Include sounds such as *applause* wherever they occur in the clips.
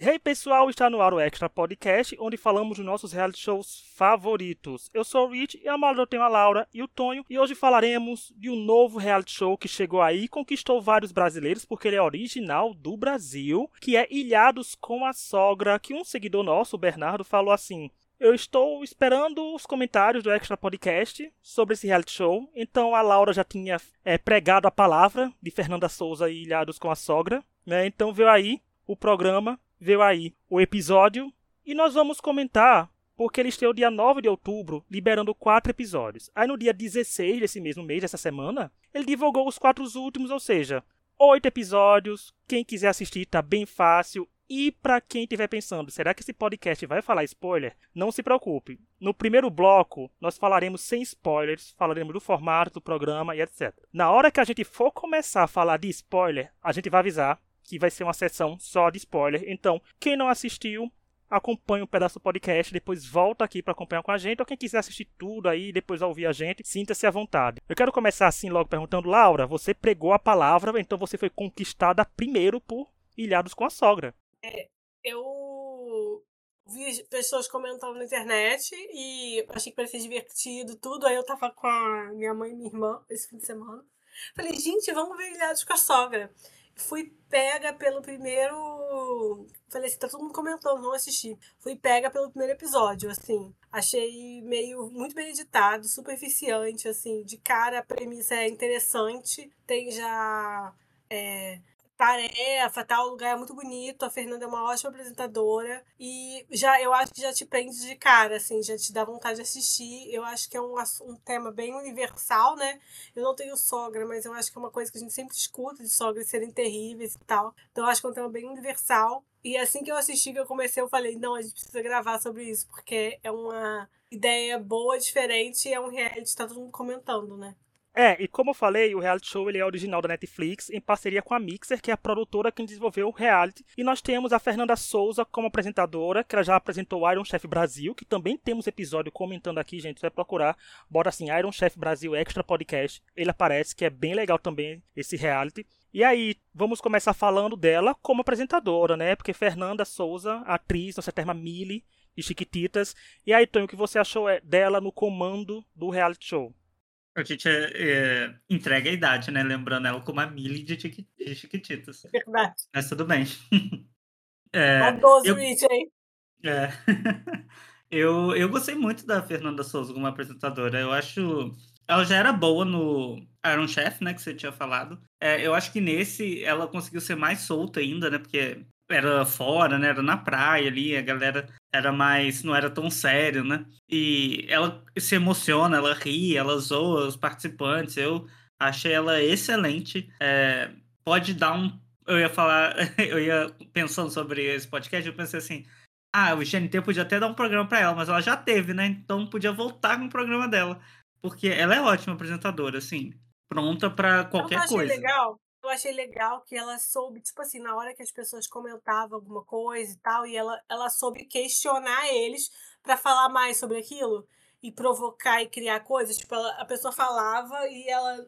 Hey pessoal, está no ar o Extra Podcast, onde falamos dos nossos reality shows favoritos. Eu sou o Rich e a lado eu tenho a Laura e o Tonho, e hoje falaremos de um novo reality show que chegou aí e conquistou vários brasileiros, porque ele é original do Brasil, que é Ilhados com a Sogra, que um seguidor nosso, o Bernardo, falou assim... Eu estou esperando os comentários do Extra Podcast sobre esse reality show. Então a Laura já tinha é, pregado a palavra de Fernanda Souza e Ilhados com a Sogra. Né? Então veio aí o programa veio aí o episódio e nós vamos comentar porque ele estreou dia 9 de outubro, liberando quatro episódios. Aí no dia 16 desse mesmo mês, dessa semana, ele divulgou os quatro últimos, ou seja, oito episódios. Quem quiser assistir tá bem fácil. E para quem estiver pensando, será que esse podcast vai falar spoiler? Não se preocupe. No primeiro bloco, nós falaremos sem spoilers, falaremos do formato do programa e etc. Na hora que a gente for começar a falar de spoiler, a gente vai avisar que vai ser uma sessão só de spoiler. Então, quem não assistiu, acompanha um pedaço do podcast, depois volta aqui para acompanhar com a gente, ou quem quiser assistir tudo aí, depois ouvir a gente, sinta-se à vontade. Eu quero começar assim logo perguntando, Laura, você pregou a palavra, então você foi conquistada primeiro por Ilhados com a Sogra. É, eu vi pessoas comentando na internet e achei que parecia divertido, tudo, aí eu tava com a minha mãe e minha irmã esse fim de semana. Falei, gente, vamos ver Ilhados com a Sogra fui pega pelo primeiro. Falei assim, tá todo mundo comentando, não assisti. Fui pega pelo primeiro episódio, assim. Achei meio muito bem editado, superficiante, assim. De cara a premissa é interessante. Tem já. É, tarefa, tal, o lugar é muito bonito, a Fernanda é uma ótima apresentadora e já eu acho que já te prende de cara, assim, já te dá vontade de assistir. Eu acho que é um, um tema bem universal, né? Eu não tenho sogra, mas eu acho que é uma coisa que a gente sempre escuta de sogras serem terríveis e tal. Então eu acho que é um tema bem universal. E assim que eu assisti, que eu comecei, eu falei, não, a gente precisa gravar sobre isso, porque é uma ideia boa, diferente e é um reality, tá todo mundo comentando, né? É, e como eu falei, o reality show ele é original da Netflix, em parceria com a Mixer, que é a produtora que desenvolveu o reality. E nós temos a Fernanda Souza como apresentadora, que ela já apresentou Iron Chef Brasil, que também temos episódio comentando aqui, gente. Você vai procurar, bora assim, Iron Chef Brasil Extra Podcast. Ele aparece, que é bem legal também esse reality. E aí, vamos começar falando dela como apresentadora, né? Porque Fernanda Souza, atriz, nossa terma Mili e Chiquititas. E aí, Tonho, o que você achou é, dela no comando do reality show? A gente é, é, entrega a idade, né? Lembrando ela como a Millie de, de Chiquititas. Verdade. Mas tudo bem. *laughs* é, 12 eu, Rich, hein? É. *laughs* eu, eu gostei muito da Fernanda Souza como apresentadora. Eu acho. Ela já era boa no Iron Chef, né? Que você tinha falado. É, eu acho que nesse ela conseguiu ser mais solta ainda, né? Porque era fora, né? Era na praia ali, a galera era mais, não era tão sério, né? E ela se emociona, ela ri, ela zoa os participantes. Eu achei ela excelente. É, pode dar um, eu ia falar, *laughs* eu ia pensando sobre esse podcast, eu pensei assim, ah, o GNT podia até dar um programa para ela, mas ela já teve, né? Então podia voltar com o programa dela, porque ela é ótima apresentadora, assim, pronta para qualquer eu coisa. legal eu achei legal que ela soube, tipo assim, na hora que as pessoas comentavam alguma coisa e tal, e ela, ela soube questionar eles para falar mais sobre aquilo e provocar e criar coisas. Tipo, ela, a pessoa falava e ela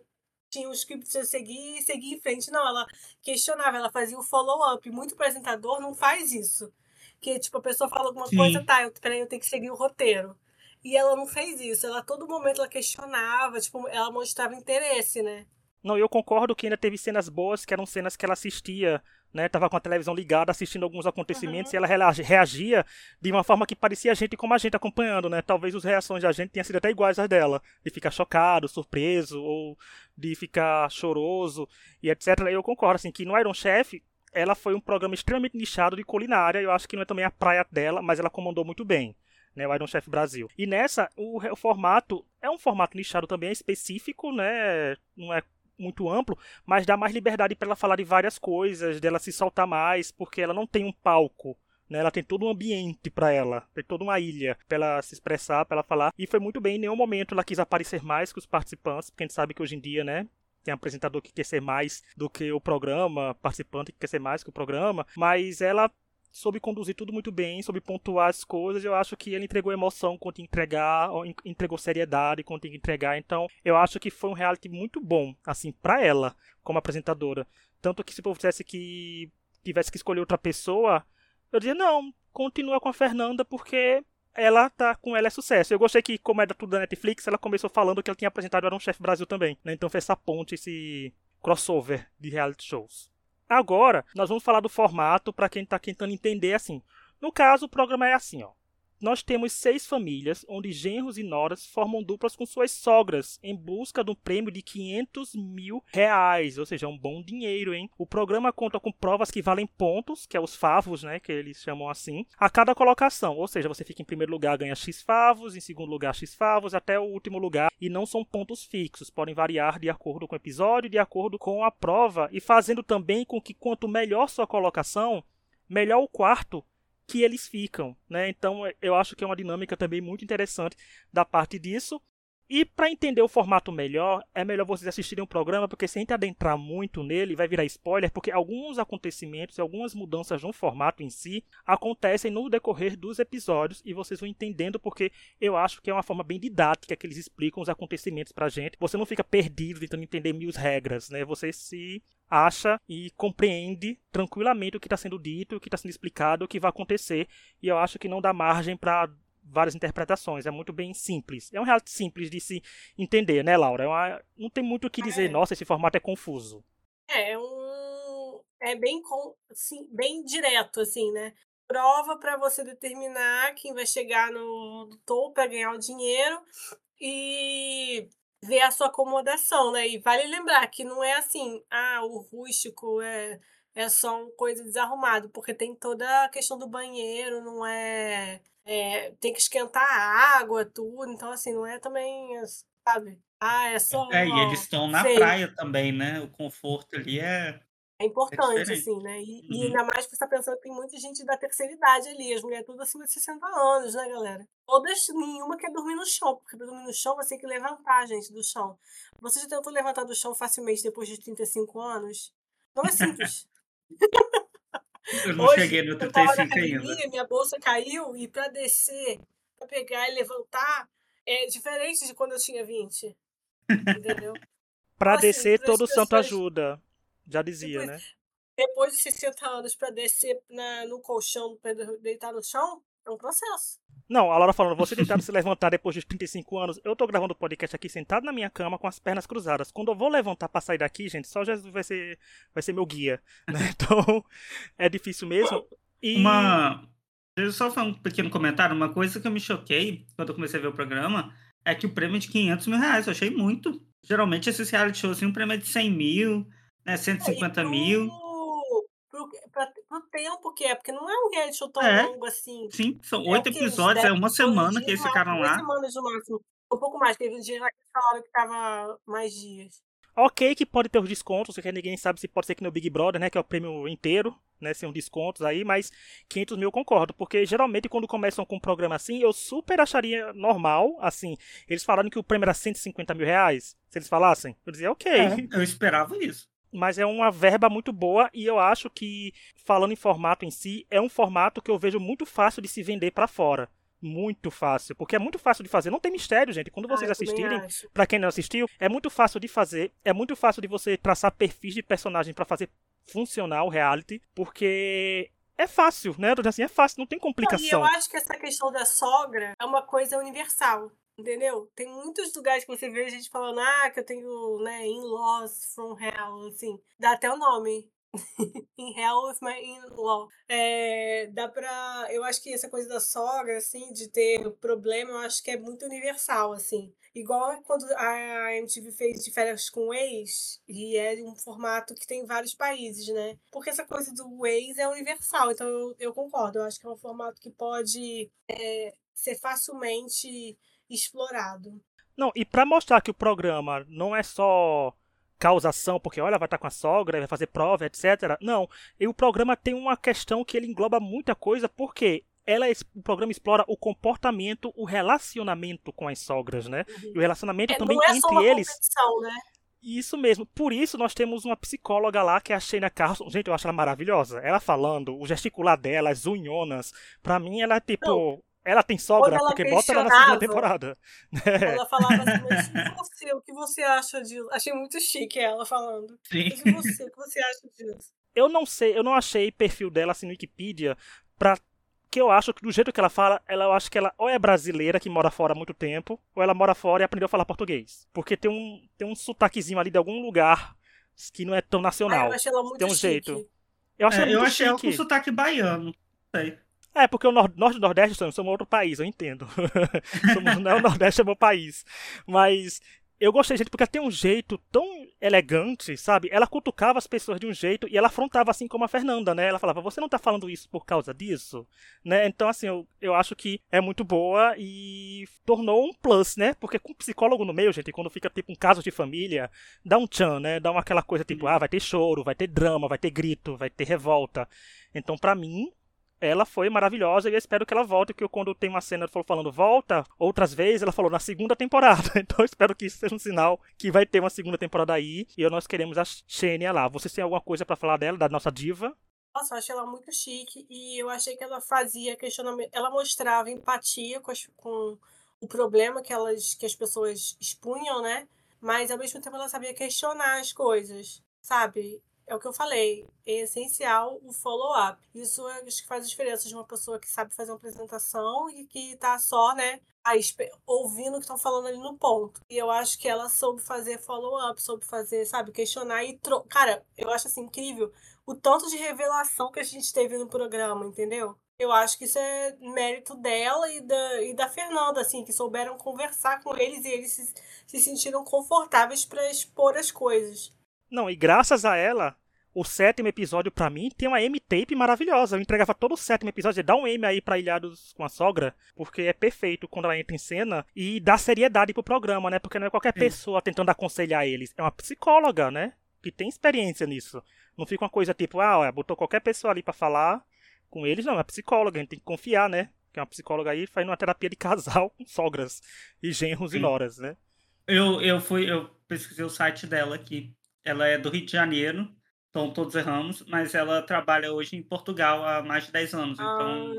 tinha um script a seguir e seguir em frente. Não, ela questionava, ela fazia o follow-up. Muito apresentador não faz isso. Que, tipo, a pessoa fala alguma Sim. coisa, tá, eu, peraí, eu tenho que seguir o roteiro. E ela não fez isso. Ela, a todo momento, ela questionava, tipo, ela mostrava interesse, né? Não, eu concordo que ainda teve cenas boas, que eram cenas que ela assistia, né? Tava com a televisão ligada, assistindo alguns acontecimentos, uhum. e ela reagia de uma forma que parecia a gente como a gente acompanhando, né? Talvez as reações da gente tenham sido até iguais às dela. De ficar chocado, surpreso, ou de ficar choroso, e etc. Eu concordo, assim, que no Iron Chef, ela foi um programa extremamente nichado de culinária, eu acho que não é também a praia dela, mas ela comandou muito bem. Né, o Iron Chef Brasil. E nessa, o, o formato é um formato nichado também, é específico, né? Não é muito amplo, mas dá mais liberdade para ela falar de várias coisas, dela se soltar mais, porque ela não tem um palco. Né, ela tem todo um ambiente para ela, tem toda uma ilha para ela se expressar, para ela falar. E foi muito bem, em nenhum momento ela quis aparecer mais que os participantes, porque a gente sabe que hoje em dia, né, tem apresentador que quer ser mais do que o programa, participante que quer ser mais que o programa, mas ela soube conduzir tudo muito bem, soube pontuar as coisas. Eu acho que ele entregou emoção quando tinha que entregar, entregou seriedade quando tinha que entregar. Então, eu acho que foi um reality muito bom, assim, para ela, como apresentadora. Tanto que se eu tivesse que tivesse que escolher outra pessoa, Eu dizia, não, continua com a Fernanda porque ela tá com ela é sucesso. Eu gostei que, como é da tudo da Netflix, ela começou falando que ela tinha apresentado Era um Chef Brasil também, né? Então fez essa ponte, esse crossover de reality shows. Agora, nós vamos falar do formato para quem tá tentando entender assim. No caso, o programa é assim, ó nós temos seis famílias onde genros e noras formam duplas com suas sogras em busca de um prêmio de 500 mil reais, ou seja, um bom dinheiro, hein? O programa conta com provas que valem pontos, que é os favos, né, que eles chamam assim, a cada colocação, ou seja, você fica em primeiro lugar ganha x favos, em segundo lugar x favos, até o último lugar, e não são pontos fixos, podem variar de acordo com o episódio, de acordo com a prova, e fazendo também com que quanto melhor sua colocação, melhor o quarto que eles ficam, né? Então eu acho que é uma dinâmica também muito interessante da parte disso. E para entender o formato melhor, é melhor vocês assistirem o programa, porque se a gente adentrar muito nele, vai virar spoiler, porque alguns acontecimentos e algumas mudanças no formato em si acontecem no decorrer dos episódios e vocês vão entendendo, porque eu acho que é uma forma bem didática que eles explicam os acontecimentos pra gente. Você não fica perdido tentando entender mil regras, né? Você se acha e compreende tranquilamente o que está sendo dito, o que está sendo explicado, o que vai acontecer, e eu acho que não dá margem para várias interpretações. É muito bem simples. É um reality simples de se entender, né, Laura? É uma... Não tem muito o que dizer, é. nossa, esse formato é confuso. É, é um. É bem, com... assim, bem direto, assim, né? Prova para você determinar quem vai chegar no topo para ganhar o dinheiro e ver a sua acomodação, né? E vale lembrar que não é assim, ah, o rústico é, é só uma coisa desarrumado, porque tem toda a questão do banheiro, não é é, tem que esquentar a água, tudo. Então, assim, não é também, sabe? Ah, é só. É, e eles estão na sei. praia também, né? O conforto ali é. É importante, é assim, né? E, uhum. e, ainda mais que você tá pensando que tem muita gente da terceira idade ali, as mulheres tudo acima de 60 anos, né, galera? Todas, nenhuma quer dormir no chão, porque pra dormir no chão você tem que levantar, gente, do chão. Você já tentou levantar do chão facilmente depois de 35 anos? Não é simples. Eu não Hoje, cheguei no 35 ainda. Minha bolsa caiu e para descer, para pegar e levantar, é diferente de quando eu tinha 20. Entendeu? para *laughs* então, descer, assim, todo santo ajuda. Já dizia, depois, né? Depois de 60 anos para descer na, no colchão, para deitar no chão, é um processo. Não, a Laura falando, você tentando se levantar depois de 35 anos. Eu tô gravando o podcast aqui sentado na minha cama com as pernas cruzadas. Quando eu vou levantar pra sair daqui, gente, só Jesus vai ser, vai ser meu guia. Né? *laughs* Então, é difícil mesmo. E... Uma. Deixa eu só fazer um pequeno comentário. Uma coisa que eu me choquei quando eu comecei a ver o programa é que o prêmio é de 500 mil reais. Eu achei muito. Geralmente esses reality shows, assim, um prêmio é de 100 mil, né, 150 é, mil pra, pro tempo que é, porque não é um reality show tão é, longo assim. Sim, são é oito é episódios, é uma semana que eles ficaram lá. semanas no máximo. Um pouco mais, teve um dia lá que falaram que tava mais dias. Ok que pode ter os descontos, porque ninguém sabe se pode ser que no Big Brother, né, que é o prêmio inteiro, né, sem um descontos aí, mas 500 mil eu concordo, porque geralmente quando começam com um programa assim, eu super acharia normal, assim, eles falaram que o prêmio era 150 mil reais, se eles falassem, eu dizia ok. É, *laughs* eu esperava isso mas é uma verba muito boa e eu acho que, falando em formato em si, é um formato que eu vejo muito fácil de se vender para fora. Muito fácil, porque é muito fácil de fazer. Não tem mistério, gente. Quando vocês ah, assistirem, para quem não assistiu, é muito fácil de fazer. É muito fácil de você traçar perfis de personagem para fazer funcionar o reality, porque é fácil, né? Assim, é fácil, não tem complicação. Não, e eu acho que essa questão da sogra é uma coisa universal. Entendeu? Tem muitos lugares que você vê a gente falando, ah, que eu tenho, né, in-laws from hell, assim. Dá até o nome. *laughs* in hell with my in-law. É, dá pra. Eu acho que essa coisa da sogra, assim, de ter problema, eu acho que é muito universal, assim. Igual quando a MTV fez de férias com ex, e é um formato que tem vários países, né? Porque essa coisa do ex é universal, então eu, eu concordo. Eu acho que é um formato que pode é, ser facilmente explorado. Não, e para mostrar que o programa não é só causação, porque olha, vai estar com a sogra, vai fazer prova, etc. Não, e o programa tem uma questão que ele engloba muita coisa, porque ela, o programa explora o comportamento, o relacionamento com as sogras, né? Uhum. E o relacionamento é, também é entre eles. Né? Isso mesmo. Por isso nós temos uma psicóloga lá que é a Shayna Carlson. Gente, eu acho ela maravilhosa. Ela falando, o gesticular dela, as unhonas. Pra mim, ela é tipo. Não ela tem sogra, porque bota ela na segunda temporada. Ela falava assim, mas e *laughs* você, o que você acha disso? Achei muito chique ela falando. Sim. Mas e você, o que você acha disso? Eu não sei, eu não achei perfil dela assim no Wikipedia pra que eu acho que do jeito que ela fala, ela, eu acho que ela ou é brasileira que mora fora há muito tempo, ou ela mora fora e aprendeu a falar português. Porque tem um, tem um sotaquezinho ali de algum lugar que não é tão nacional. Ah, eu achei ela muito tem um chique. jeito. Eu, acho É, ela eu achei ela com sotaque baiano. Não sei. É, porque o nor Norte e Nordeste somos somos outro país, eu entendo. *laughs* somos, não, o Nordeste é meu país. Mas eu gostei, gente, porque ela tem um jeito tão elegante, sabe? Ela cutucava as pessoas de um jeito e ela afrontava assim como a Fernanda, né? Ela falava, você não tá falando isso por causa disso? Né? Então, assim, eu, eu acho que é muito boa e tornou um plus, né? Porque com psicólogo no meio, gente, quando fica tipo um caso de família, dá um tchan, né? Dá uma aquela coisa tipo, ah, vai ter choro, vai ter drama, vai ter grito, vai ter revolta. Então, pra mim, ela foi maravilhosa e eu espero que ela volte, porque quando tem uma cena falou falando volta, outras vezes ela falou na segunda temporada. *laughs* Então eu espero que isso seja um sinal que vai ter uma segunda temporada aí e nós queremos a Xenia lá. Vocês têm alguma coisa pra falar dela, da nossa diva? Nossa, eu achei ela muito chique e eu achei que ela fazia questionamento. Ela mostrava empatia com, as- com o problema que, elas, que as pessoas expunham, né? Mas ao mesmo tempo ela sabia questionar as coisas, sabe? É o que eu falei, é essencial o follow-up. Isso é, acho que faz a diferença de uma pessoa que sabe fazer uma apresentação e que tá só, né, aí, ouvindo o que estão falando ali no ponto. E eu acho que ela soube fazer follow-up, soube fazer, sabe, questionar e. Tro... Cara, eu acho assim incrível o tanto de revelação que a gente teve no programa, entendeu? Eu acho que isso é mérito dela e da, e da Fernanda, assim, que souberam conversar com eles e eles se, se sentiram confortáveis para expor as coisas. Não, e graças a ela, o sétimo episódio pra mim tem uma M-tape maravilhosa. Eu entregava todo o sétimo episódio, dá um M aí pra Ilhados com a Sogra, porque é perfeito quando ela entra em cena e dá seriedade pro programa, né? Porque não é qualquer Sim. pessoa tentando aconselhar eles, é uma psicóloga, né? Que tem experiência nisso. Não fica uma coisa tipo, ah, olha, botou qualquer pessoa ali pra falar com eles, não, é uma psicóloga, a gente tem que confiar, né? Que é uma psicóloga aí fazendo uma terapia de casal *laughs* com sogras e genros e Sim. noras, né? Eu, eu fui, eu pesquisei o site dela aqui. Ela é do Rio de Janeiro, então todos erramos, mas ela trabalha hoje em Portugal há mais de 10 anos, então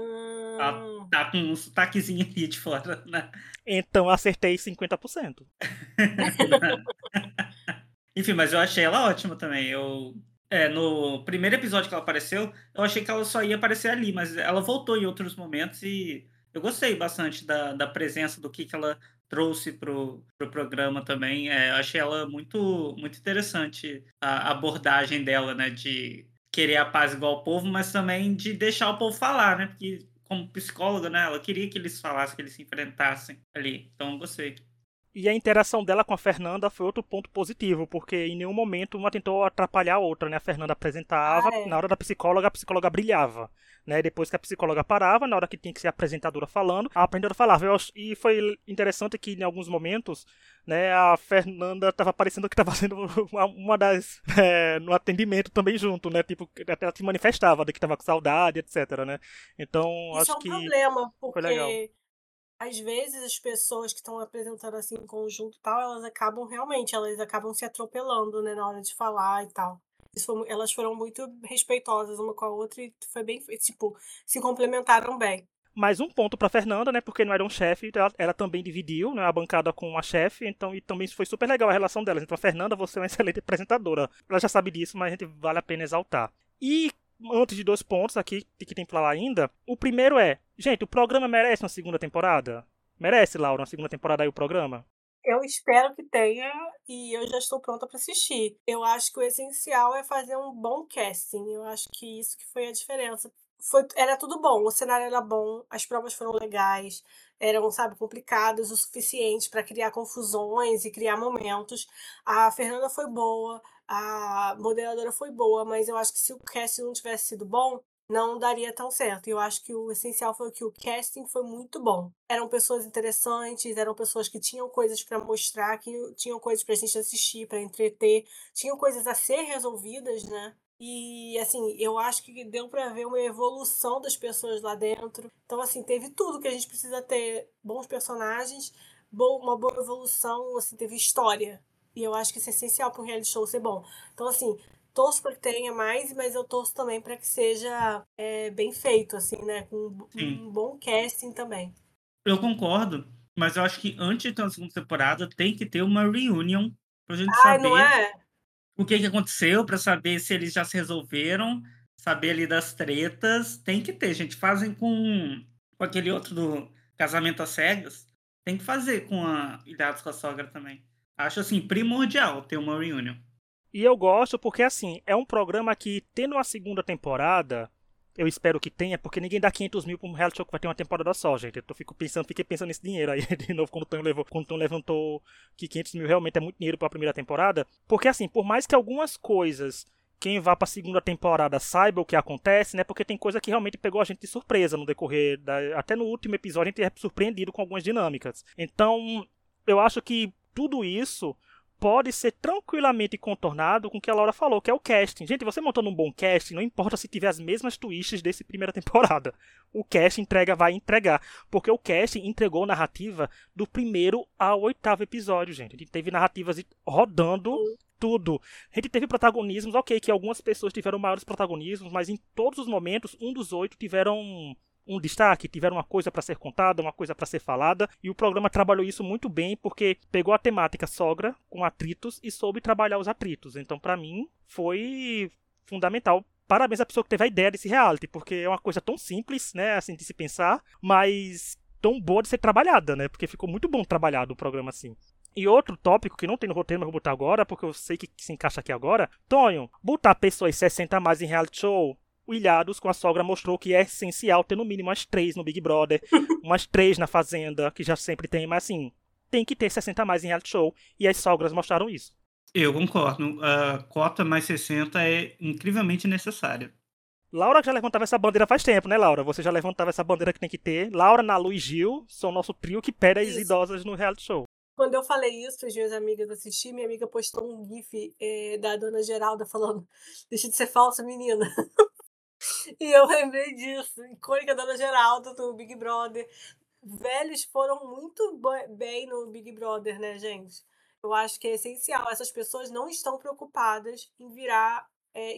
Ah, tá com um sotaquezinho ali de fora, né? Então acertei 50%. *laughs* Enfim, mas eu achei ela ótima também. Eu, é, no primeiro episódio que ela apareceu, eu achei que ela só ia aparecer ali, mas ela voltou em outros momentos e eu gostei bastante da, da presença, do que, que ela trouxe pro, pro programa também. É, achei ela muito, muito interessante, a abordagem dela, né? De querer a paz igual ao povo, mas também de deixar o povo falar, né? Porque como psicóloga, né? Ela queria que eles falassem, que eles se enfrentassem ali. Então, gostei. E a interação dela com a Fernanda foi outro ponto positivo, porque em nenhum momento uma tentou atrapalhar a outra, né? A Fernanda apresentava, Ah, é. na hora da psicóloga, a psicóloga brilhava, né? Depois que a psicóloga parava, na hora que tinha que ser a apresentadora falando, a apresentadora falava. E foi interessante que em alguns momentos, né, a Fernanda estava parecendo que estava sendo *laughs* uma, uma das é, no atendimento também junto, né? Tipo, até ela se manifestava de que estava com saudade, etc, né? Então, Isso acho é um que problema, porque. Às vezes as pessoas que estão apresentando assim em conjunto e tal, elas acabam realmente, elas acabam se atropelando, né, na hora de falar e tal. Isso elas foram muito respeitosas uma com a outra e foi bem, tipo, se complementaram bem. Mais um ponto pra Fernanda, né? Porque não era um chefe, ela, ela também dividiu, né? A bancada com a chefe, então e também foi super legal a relação delas. Então, a Fernanda, você é uma *laughs* excelente apresentadora. Ela já sabe disso, mas a gente vale a pena exaltar. E antes de dois pontos aqui que tem que falar ainda, o primeiro é, gente, o programa merece uma segunda temporada? Merece, Laura, uma segunda temporada aí o programa? Eu espero que tenha e eu já estou pronta para assistir. Eu acho que o essencial é fazer um bom casting. Eu acho que isso que foi a diferença. Foi, era tudo bom, o cenário era bom, as provas foram legais, eram, sabe, complicadas o suficiente para criar confusões e criar momentos. A Fernanda foi boa, a moderadora foi boa, mas eu acho que se o casting não tivesse sido bom, não daria tão certo. E eu acho que o essencial foi que o casting foi muito bom. Eram pessoas interessantes, eram pessoas que tinham coisas para mostrar, que tinham coisas pra gente assistir, para entreter, tinham coisas a ser resolvidas, né? E assim, eu acho que deu pra ver uma evolução das pessoas lá dentro. Então assim, teve tudo que a gente precisa ter, bons personagens, uma boa evolução, assim, teve história. E eu acho que isso é essencial para um reality show ser bom. Então assim, torço para que tenha mais, mas eu torço também para que seja é, bem feito, assim, né? Com um, Sim. um bom casting também. Eu concordo, mas eu acho que antes de ter uma segunda temporada tem que ter uma reunion pra gente Ai, saber não é? O que, que aconteceu, pra saber se eles já se resolveram, saber ali das tretas, tem que ter, gente. Fazem com, com aquele outro do Casamento às Cegas. Tem que fazer com a Ilhados com a Sogra também. Acho, assim, primordial ter uma reunião. E eu gosto porque, assim, é um programa que, tendo uma segunda temporada, eu espero que tenha, porque ninguém dá 500 mil para um reality show que vai ter uma temporada só, gente. Eu fico pensando, fiquei pensando nesse dinheiro aí, *laughs* de novo, quando o Tom, levou, quando o Tom levantou que 500 mil realmente é muito dinheiro para a primeira temporada. Porque, assim, por mais que algumas coisas quem vá para a segunda temporada saiba o que acontece, né? Porque tem coisa que realmente pegou a gente de surpresa no decorrer da, até no último episódio a gente é surpreendido com algumas dinâmicas. Então, eu acho que tudo isso pode ser tranquilamente contornado com o que a Laura falou, que é o casting. Gente, você montando um bom casting, não importa se tiver as mesmas twists desse primeira *laughs* temporada. O casting entrega, vai entregar. Porque o casting entregou narrativa do primeiro ao oitavo episódio, gente. A gente teve narrativas rodando tudo. A gente teve protagonismos, ok, que algumas pessoas tiveram maiores protagonismos, mas em todos os momentos, um dos oito tiveram um destaque, tiveram uma coisa para ser contada, uma coisa para ser falada, e o programa trabalhou isso muito bem porque pegou a temática sogra com atritos e soube trabalhar os atritos. Então, para mim, foi fundamental. Parabéns à pessoa que teve a ideia desse reality, porque é uma coisa tão simples, né, assim de se pensar, mas tão boa de ser trabalhada, né? Porque ficou muito bom trabalhado o programa assim. E outro tópico que não tem no roteiro, mas vou botar agora, porque eu sei que se encaixa aqui agora. Tonho, botar pessoas 60 a mais em reality show o Ilhados com a sogra mostrou que é essencial ter no mínimo umas três no Big Brother, *laughs* umas três na Fazenda, que já sempre tem, mas assim, tem que ter 60 mais em reality show, e as sogras mostraram isso. Eu concordo. A cota mais 60 é incrivelmente necessária. Laura já levantava essa bandeira faz tempo, né, Laura? Você já levantava essa bandeira que tem que ter. Laura, Nalu e Gil são nosso trio que pede as idosas no reality show. Quando eu falei isso, as minhas amigas assistiram, minha amiga postou um gif é, da dona Geralda falando: Deixa de ser falsa, menina. *laughs* E eu lembrei disso. Icônica Dona Geralda do Big Brother. Velhos foram muito bem no Big Brother, né, gente? Eu acho que é essencial. Essas pessoas não estão preocupadas em virar é.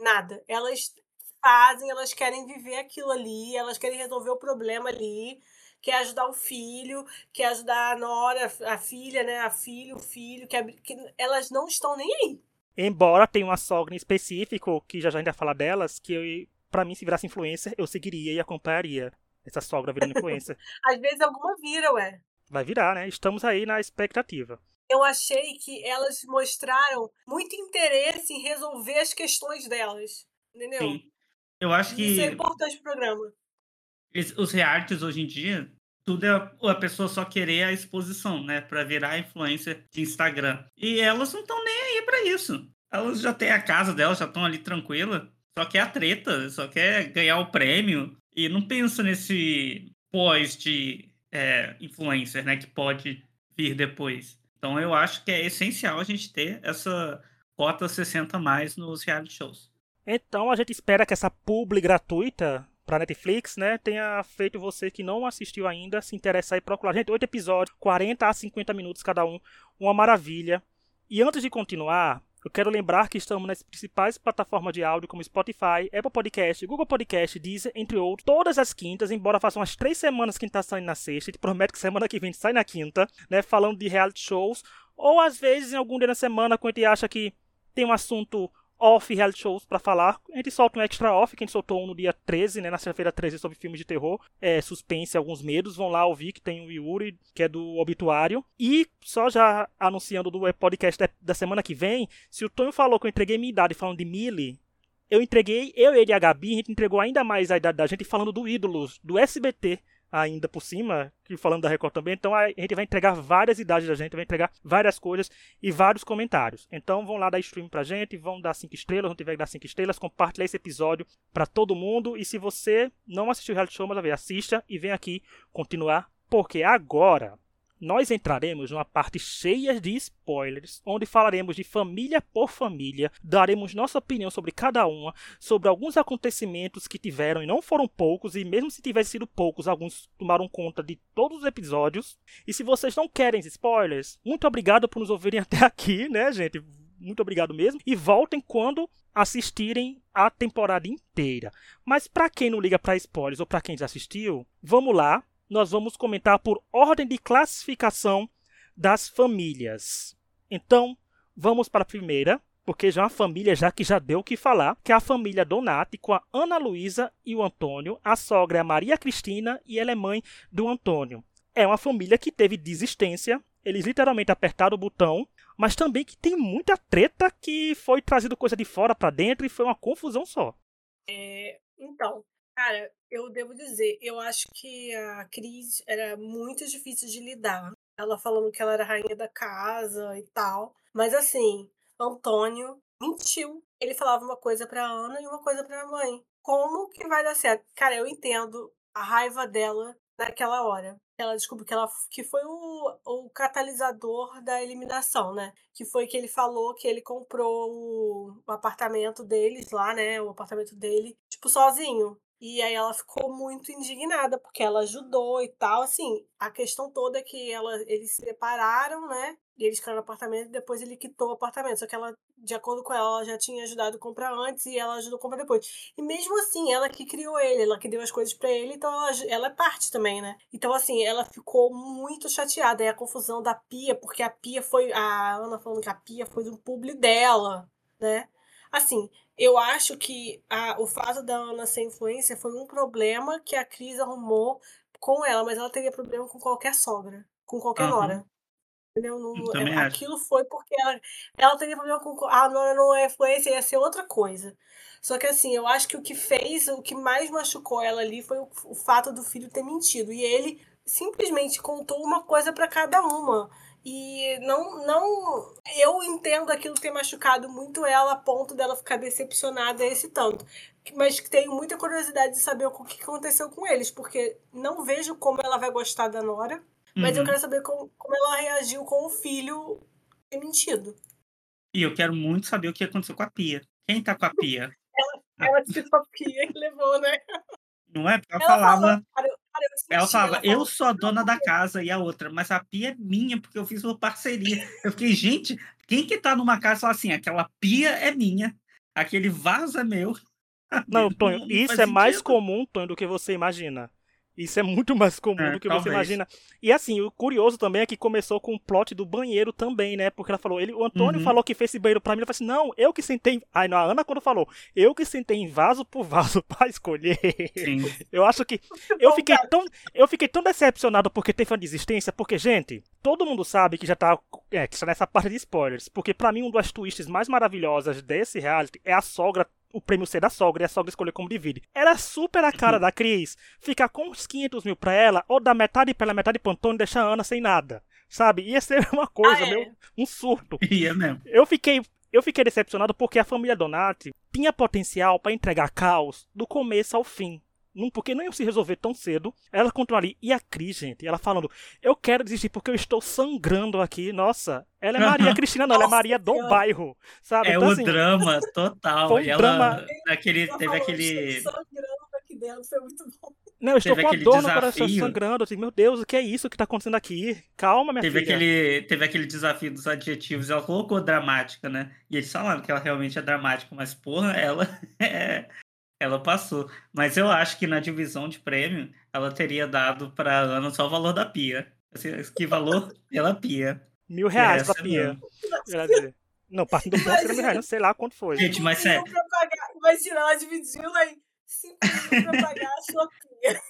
Nada. Elas fazem, elas querem viver aquilo ali, elas querem resolver o problema ali, quer ajudar o filho, quer ajudar a nora, a filha, né, a filha, o filho, quer, que elas não estão nem aí. Embora tenha uma sogra em específico, que já já ainda fala delas, que eu, pra mim, se virasse influencer, eu seguiria e acompanharia essa sogra virando influencer. *laughs* Às vezes alguma vira, ué. Vai virar, né? Estamos aí na expectativa. Eu achei que elas mostraram muito interesse em resolver as questões delas. Entendeu? Sim. Eu acho que. Isso é importante pro programa. Os realities hoje em dia, tudo é a pessoa só querer a exposição, né? Pra virar influencer de Instagram. E elas não estão pra isso. Elas já têm a casa delas, já estão ali tranquila. Só quer a treta, só quer ganhar o prêmio. E não pensa nesse pós de é, influencer, né? Que pode vir depois. Então eu acho que é essencial a gente ter essa cota 60 mais nos reality shows. Então a gente espera que essa publi gratuita pra Netflix, né, tenha feito você que não assistiu ainda se interessar e procurar. Gente, oito episódios, 40 a 50 minutos cada um, uma maravilha. E antes de continuar, eu quero lembrar que estamos nas principais plataformas de áudio como Spotify, Apple Podcast, Google Podcast, Deezer, entre outros, todas as quintas, embora façam umas três semanas que a gente tá saindo na sexta, a gente promete que semana que vem sai na quinta, né, falando de reality shows, ou às vezes em algum dia na semana, quando a gente acha que tem um assunto off reality shows para falar. A gente solta um extra off, que a gente soltou um no dia 13, né, na sexta-feira 13, sobre filmes de terror, é, suspense, alguns medos. Vão lá ouvir que tem o Yuri, que é do Obituário. E só já anunciando do podcast da semana que vem, se o Tonho falou que eu entreguei minha idade falando de Millie, eu entreguei, eu, ele e a Gabi, a gente entregou ainda mais a idade da gente falando do Ídolos, do SBT, ainda por cima, que falando da Record também. Então a gente vai entregar várias idades da gente, vai entregar várias coisas e vários comentários. Então vão lá dar stream pra gente, vão dar 5 estrelas, não tiver que dar 5 estrelas, compartilha esse episódio para todo mundo. E se você não assistiu o reality show, mas assista e vem aqui continuar, porque agora nós entraremos numa parte cheia de spoilers, onde falaremos de família por família, daremos nossa opinião sobre cada uma, sobre alguns acontecimentos que tiveram e não foram poucos, e mesmo se tivessem sido poucos, alguns tomaram conta de todos os episódios. E se vocês não querem spoilers, muito obrigado por nos ouvirem *laughs* até aqui, né, gente? Muito obrigado mesmo. E voltem quando assistirem a temporada inteira. Mas para quem não liga para spoilers ou para quem já assistiu, vamos lá nós vamos comentar por ordem de classificação das famílias. Então, vamos para a primeira. porque já é uma família já que já deu o que falar, que é a família Donati com a Ana Luísa e o Antônio, a sogra é a Maria Cristina e ela é mãe do Antônio. É uma família que teve desistência, eles literalmente apertaram o botão, mas também que tem muita treta que foi trazido coisa de fora para dentro e foi uma confusão só. É, então, cara, eu devo dizer, eu acho que a Cris era muito difícil de lidar. Ela falando que ela era rainha da casa e tal. Mas assim, Antônio mentiu. Ele falava uma coisa pra Ana e uma coisa pra mãe. Como que vai dar certo? Cara, eu entendo a raiva dela naquela hora. Ela descobriu que, ela, que foi o, o catalisador da eliminação, né? Que foi que ele falou que ele comprou o, o apartamento deles lá, né? O apartamento dele, tipo, sozinho. E aí ela ficou muito indignada, porque ela ajudou e tal. Assim, a questão toda é que ela, eles se separaram, né? E eles ficaram no apartamento e depois ele quitou o apartamento. Só que ela, de acordo com ela, ela já tinha ajudado a comprar antes e ela ajudou a comprar depois. E mesmo assim, ela que criou ele, ela que deu as coisas para ele, então ela, ela é parte também, né? Então, assim, ela ficou muito chateada. É a confusão da pia, porque a pia foi. A Ana falando que a pia foi do publi dela, né? Assim, eu acho que a, o fato da Ana ser influência foi um problema que a Cris arrumou com ela, mas ela teria problema com qualquer sogra, com qualquer uhum. nora. Entendeu? Não, é, aquilo foi porque ela, ela teria problema com. A nora não é influência, ia ser outra coisa. Só que assim, eu acho que o que fez, o que mais machucou ela ali foi o, o fato do filho ter mentido. E ele simplesmente contou uma coisa para cada uma. E não, não. Eu entendo aquilo ter machucado muito ela a ponto dela ficar decepcionada esse tanto. Mas tenho muita curiosidade de saber o que aconteceu com eles, porque não vejo como ela vai gostar da Nora, mas uhum. eu quero saber como, como ela reagiu com o filho ter mentido. E eu quero muito saber o que aconteceu com a Pia. Quem tá com a Pia? ela, ela disse a Pia e levou, né? Não é? Porque ela, ela falava. Falou, cara, ela falava, eu sou a dona da casa e a outra, mas a pia é minha, porque eu fiz uma parceria. Eu fiquei, gente, quem que tá numa casa fala assim, aquela pia é minha, aquele vaso é meu. *laughs* Não, Tonho, isso é mais comum, Tonho, do que você imagina. Isso é muito mais comum é, do que talvez. você imagina. E assim, o curioso também é que começou com o plot do banheiro também, né? Porque ela falou, ele, o Antônio uhum. falou que fez esse banheiro pra mim, ela falou assim, não, eu que sentei. Aí a Ana quando falou, eu que sentei em vaso por vaso *laughs* pra escolher. Sim. Eu acho que. *laughs* Eu fiquei tão. Eu fiquei tão decepcionado porque teve uma desistência, porque, gente, todo mundo sabe que já tá. É, que está nessa parte de spoilers. Porque para mim, um das twists mais maravilhosas desse reality é a sogra o prêmio ser da sogra e a sogra escolher como divide. Era super a cara da Cris ficar com uns 500 mil pra ela, ou dar metade pela metade pro Antônio e deixar a Ana sem nada. Sabe? Ia ser uma coisa, ah, é? meu, um surto. Ia mesmo. Eu fiquei, eu fiquei decepcionado porque a família Donati tinha potencial para entregar caos do começo ao fim não, porque não ia se resolver tão cedo. Ela continua ali. E a Cris, gente, ela falando: Eu quero desistir porque eu estou sangrando aqui. Nossa, ela é Maria Cristina, não, ela é Maria do bairro. Sabe? É então, o assim, drama total. Foi um ela, drama. Aquele, teve aquele. sangrando aqui dentro, foi muito bom. Não, eu estou teve com a dor desafio. no coração sangrando. Assim, meu Deus, o que é isso que está acontecendo aqui? Calma, minha teve filha. Aquele, teve aquele desafio dos adjetivos. Ela colocou dramática, né? E eles falaram que ela realmente é dramática, mas porra, ela *laughs* é, ela passou. Mas eu acho que na divisão de prêmio, ela teria dado para Ana só o valor da pia. Assim, que valor *laughs* pela pia. Mil reais pra pia. Não, parte do ponto era mil reais, não sei lá quanto foi. Gente, mas sério. Imagina, ela dividiu aí 5 mil pra pagar a sua pia.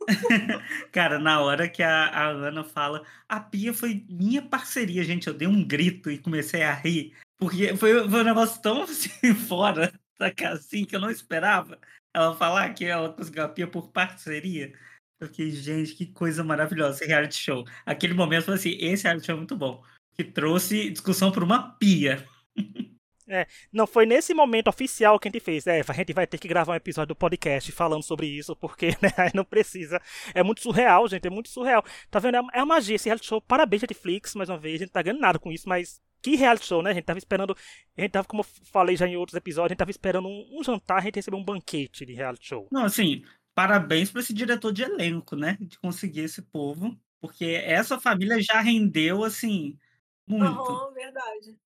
*laughs* Cara, na hora que a, a Ana fala, a pia foi minha parceria, gente. Eu dei um grito e comecei a rir. Porque foi, foi um negócio tão assim, *laughs* fora assim que eu não esperava ela falar que ela conseguiu a pia por parceria. Eu fiquei, gente, que coisa maravilhosa esse reality show. Aquele momento, falei assim, esse reality show é muito bom. Que trouxe discussão por uma pia. É, não foi nesse momento oficial que a gente fez. É, a gente vai ter que gravar um episódio do podcast falando sobre isso, porque *laughs* né, não precisa. É muito surreal, gente, é muito surreal. Tá vendo? É a magia esse reality show. Parabéns, Netflix, mais uma vez. A gente tá ganhando nada com isso, mas que reality show, né? A gente tava esperando. A gente tava, como eu falei já em outros episódios, a gente tava esperando um, um jantar, a gente recebeu um banquete de reality show. Não, assim, parabéns para esse diretor de elenco, né? De conseguir esse povo. Porque essa família já rendeu, assim, muito. Aham, verdade.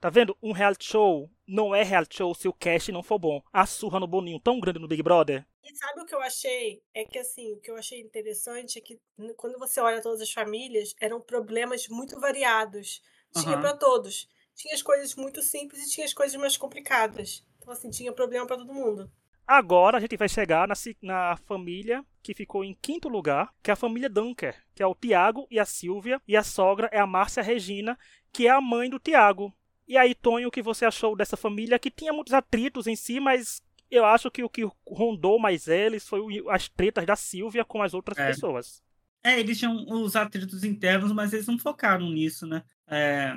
Tá vendo? Um reality show não é reality show se o cast não for bom. A surra no Boninho tão grande no Big Brother. E sabe o que eu achei? É que assim, o que eu achei interessante é que quando você olha todas as famílias, eram problemas muito variados tinha uhum. para todos. tinha as coisas muito simples e tinha as coisas mais complicadas. Então, assim, tinha problema para todo mundo. Agora a gente vai chegar na, na, família que ficou em quinto lugar, que é a família Dunker, que é o Tiago e a Silvia, e a sogra é a Márcia Regina, que é a mãe do Tiago. E aí, Tonho, o que você achou dessa família que tinha muitos atritos em si, mas eu acho que o que rondou mais eles foi as tretas da Silvia com as outras é. pessoas. É, eles tinham os atritos internos, mas eles não focaram nisso, né? É,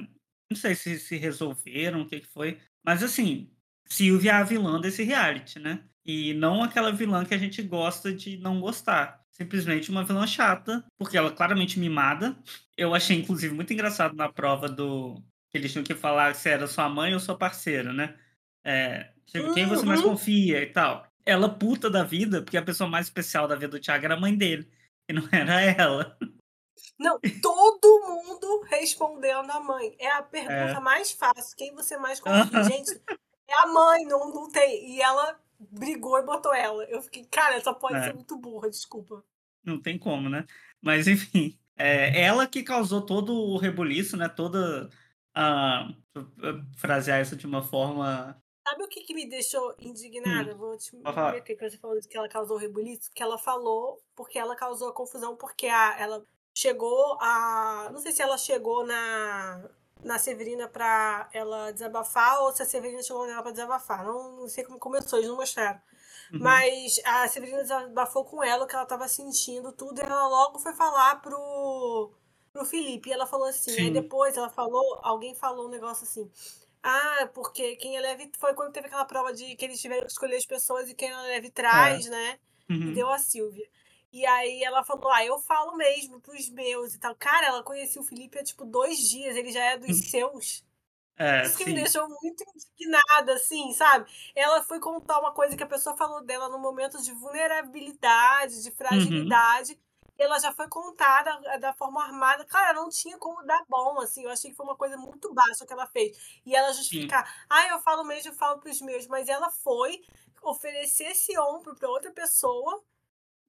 não sei se se resolveram, o que, que foi. Mas assim, Silvia é a vilã desse reality, né? E não aquela vilã que a gente gosta de não gostar. Simplesmente uma vilã chata, porque ela é claramente mimada. Eu achei, inclusive, muito engraçado na prova do. que eles tinham que falar se era sua mãe ou sua parceira, né? É, tipo, quem você mais uhum. confia e tal. Ela puta da vida, porque a pessoa mais especial da vida do Thiago era a mãe dele. E não *laughs* era ela. Não, todo mundo respondendo a mãe. É a pergunta é. mais fácil. Quem você mais confia? Gente, é a mãe, não, não tem. E ela brigou e botou ela. Eu fiquei, cara, essa pode é. ser muito burra, desculpa. Não tem como, né? Mas enfim, é ela que causou todo o rebuliço, né? Toda a. frasear isso de uma forma. Sabe o que, que me deixou indignada? Hum. Vou te o que você falou que ela causou rebuliço. Que ela falou porque ela causou a confusão, porque a, ela chegou a. Não sei se ela chegou na na Severina pra ela desabafar ou se a Severina chegou nela pra desabafar. Não, não sei como começou, eles não mostraram. Uhum. Mas a Severina desabafou com ela o que ela tava sentindo, tudo, e ela logo foi falar pro, pro Felipe. E ela falou assim, Sim. aí depois ela falou, alguém falou um negócio assim. Ah, porque quem é leve foi quando teve aquela prova de que eles tiveram que escolher as pessoas e quem é leve traz, é. né? Uhum. E deu a Silvia. E aí ela falou, ah, eu falo mesmo pros meus e tal. Cara, ela conhecia o Felipe há, tipo, dois dias, ele já é dos *laughs* seus. É, Isso que sim. me deixou muito indignada, assim, sabe? Ela foi contar uma coisa que a pessoa falou dela no momento de vulnerabilidade, de uhum. fragilidade. Uhum. Ela já foi contada eh, da forma armada. Cara, não tinha como dar bom, assim. Eu achei que foi uma coisa muito baixa que ela fez. E ela justificar, sim. ah, eu falo mesmo, eu falo pros meus. Mas ela foi oferecer esse ombro para outra pessoa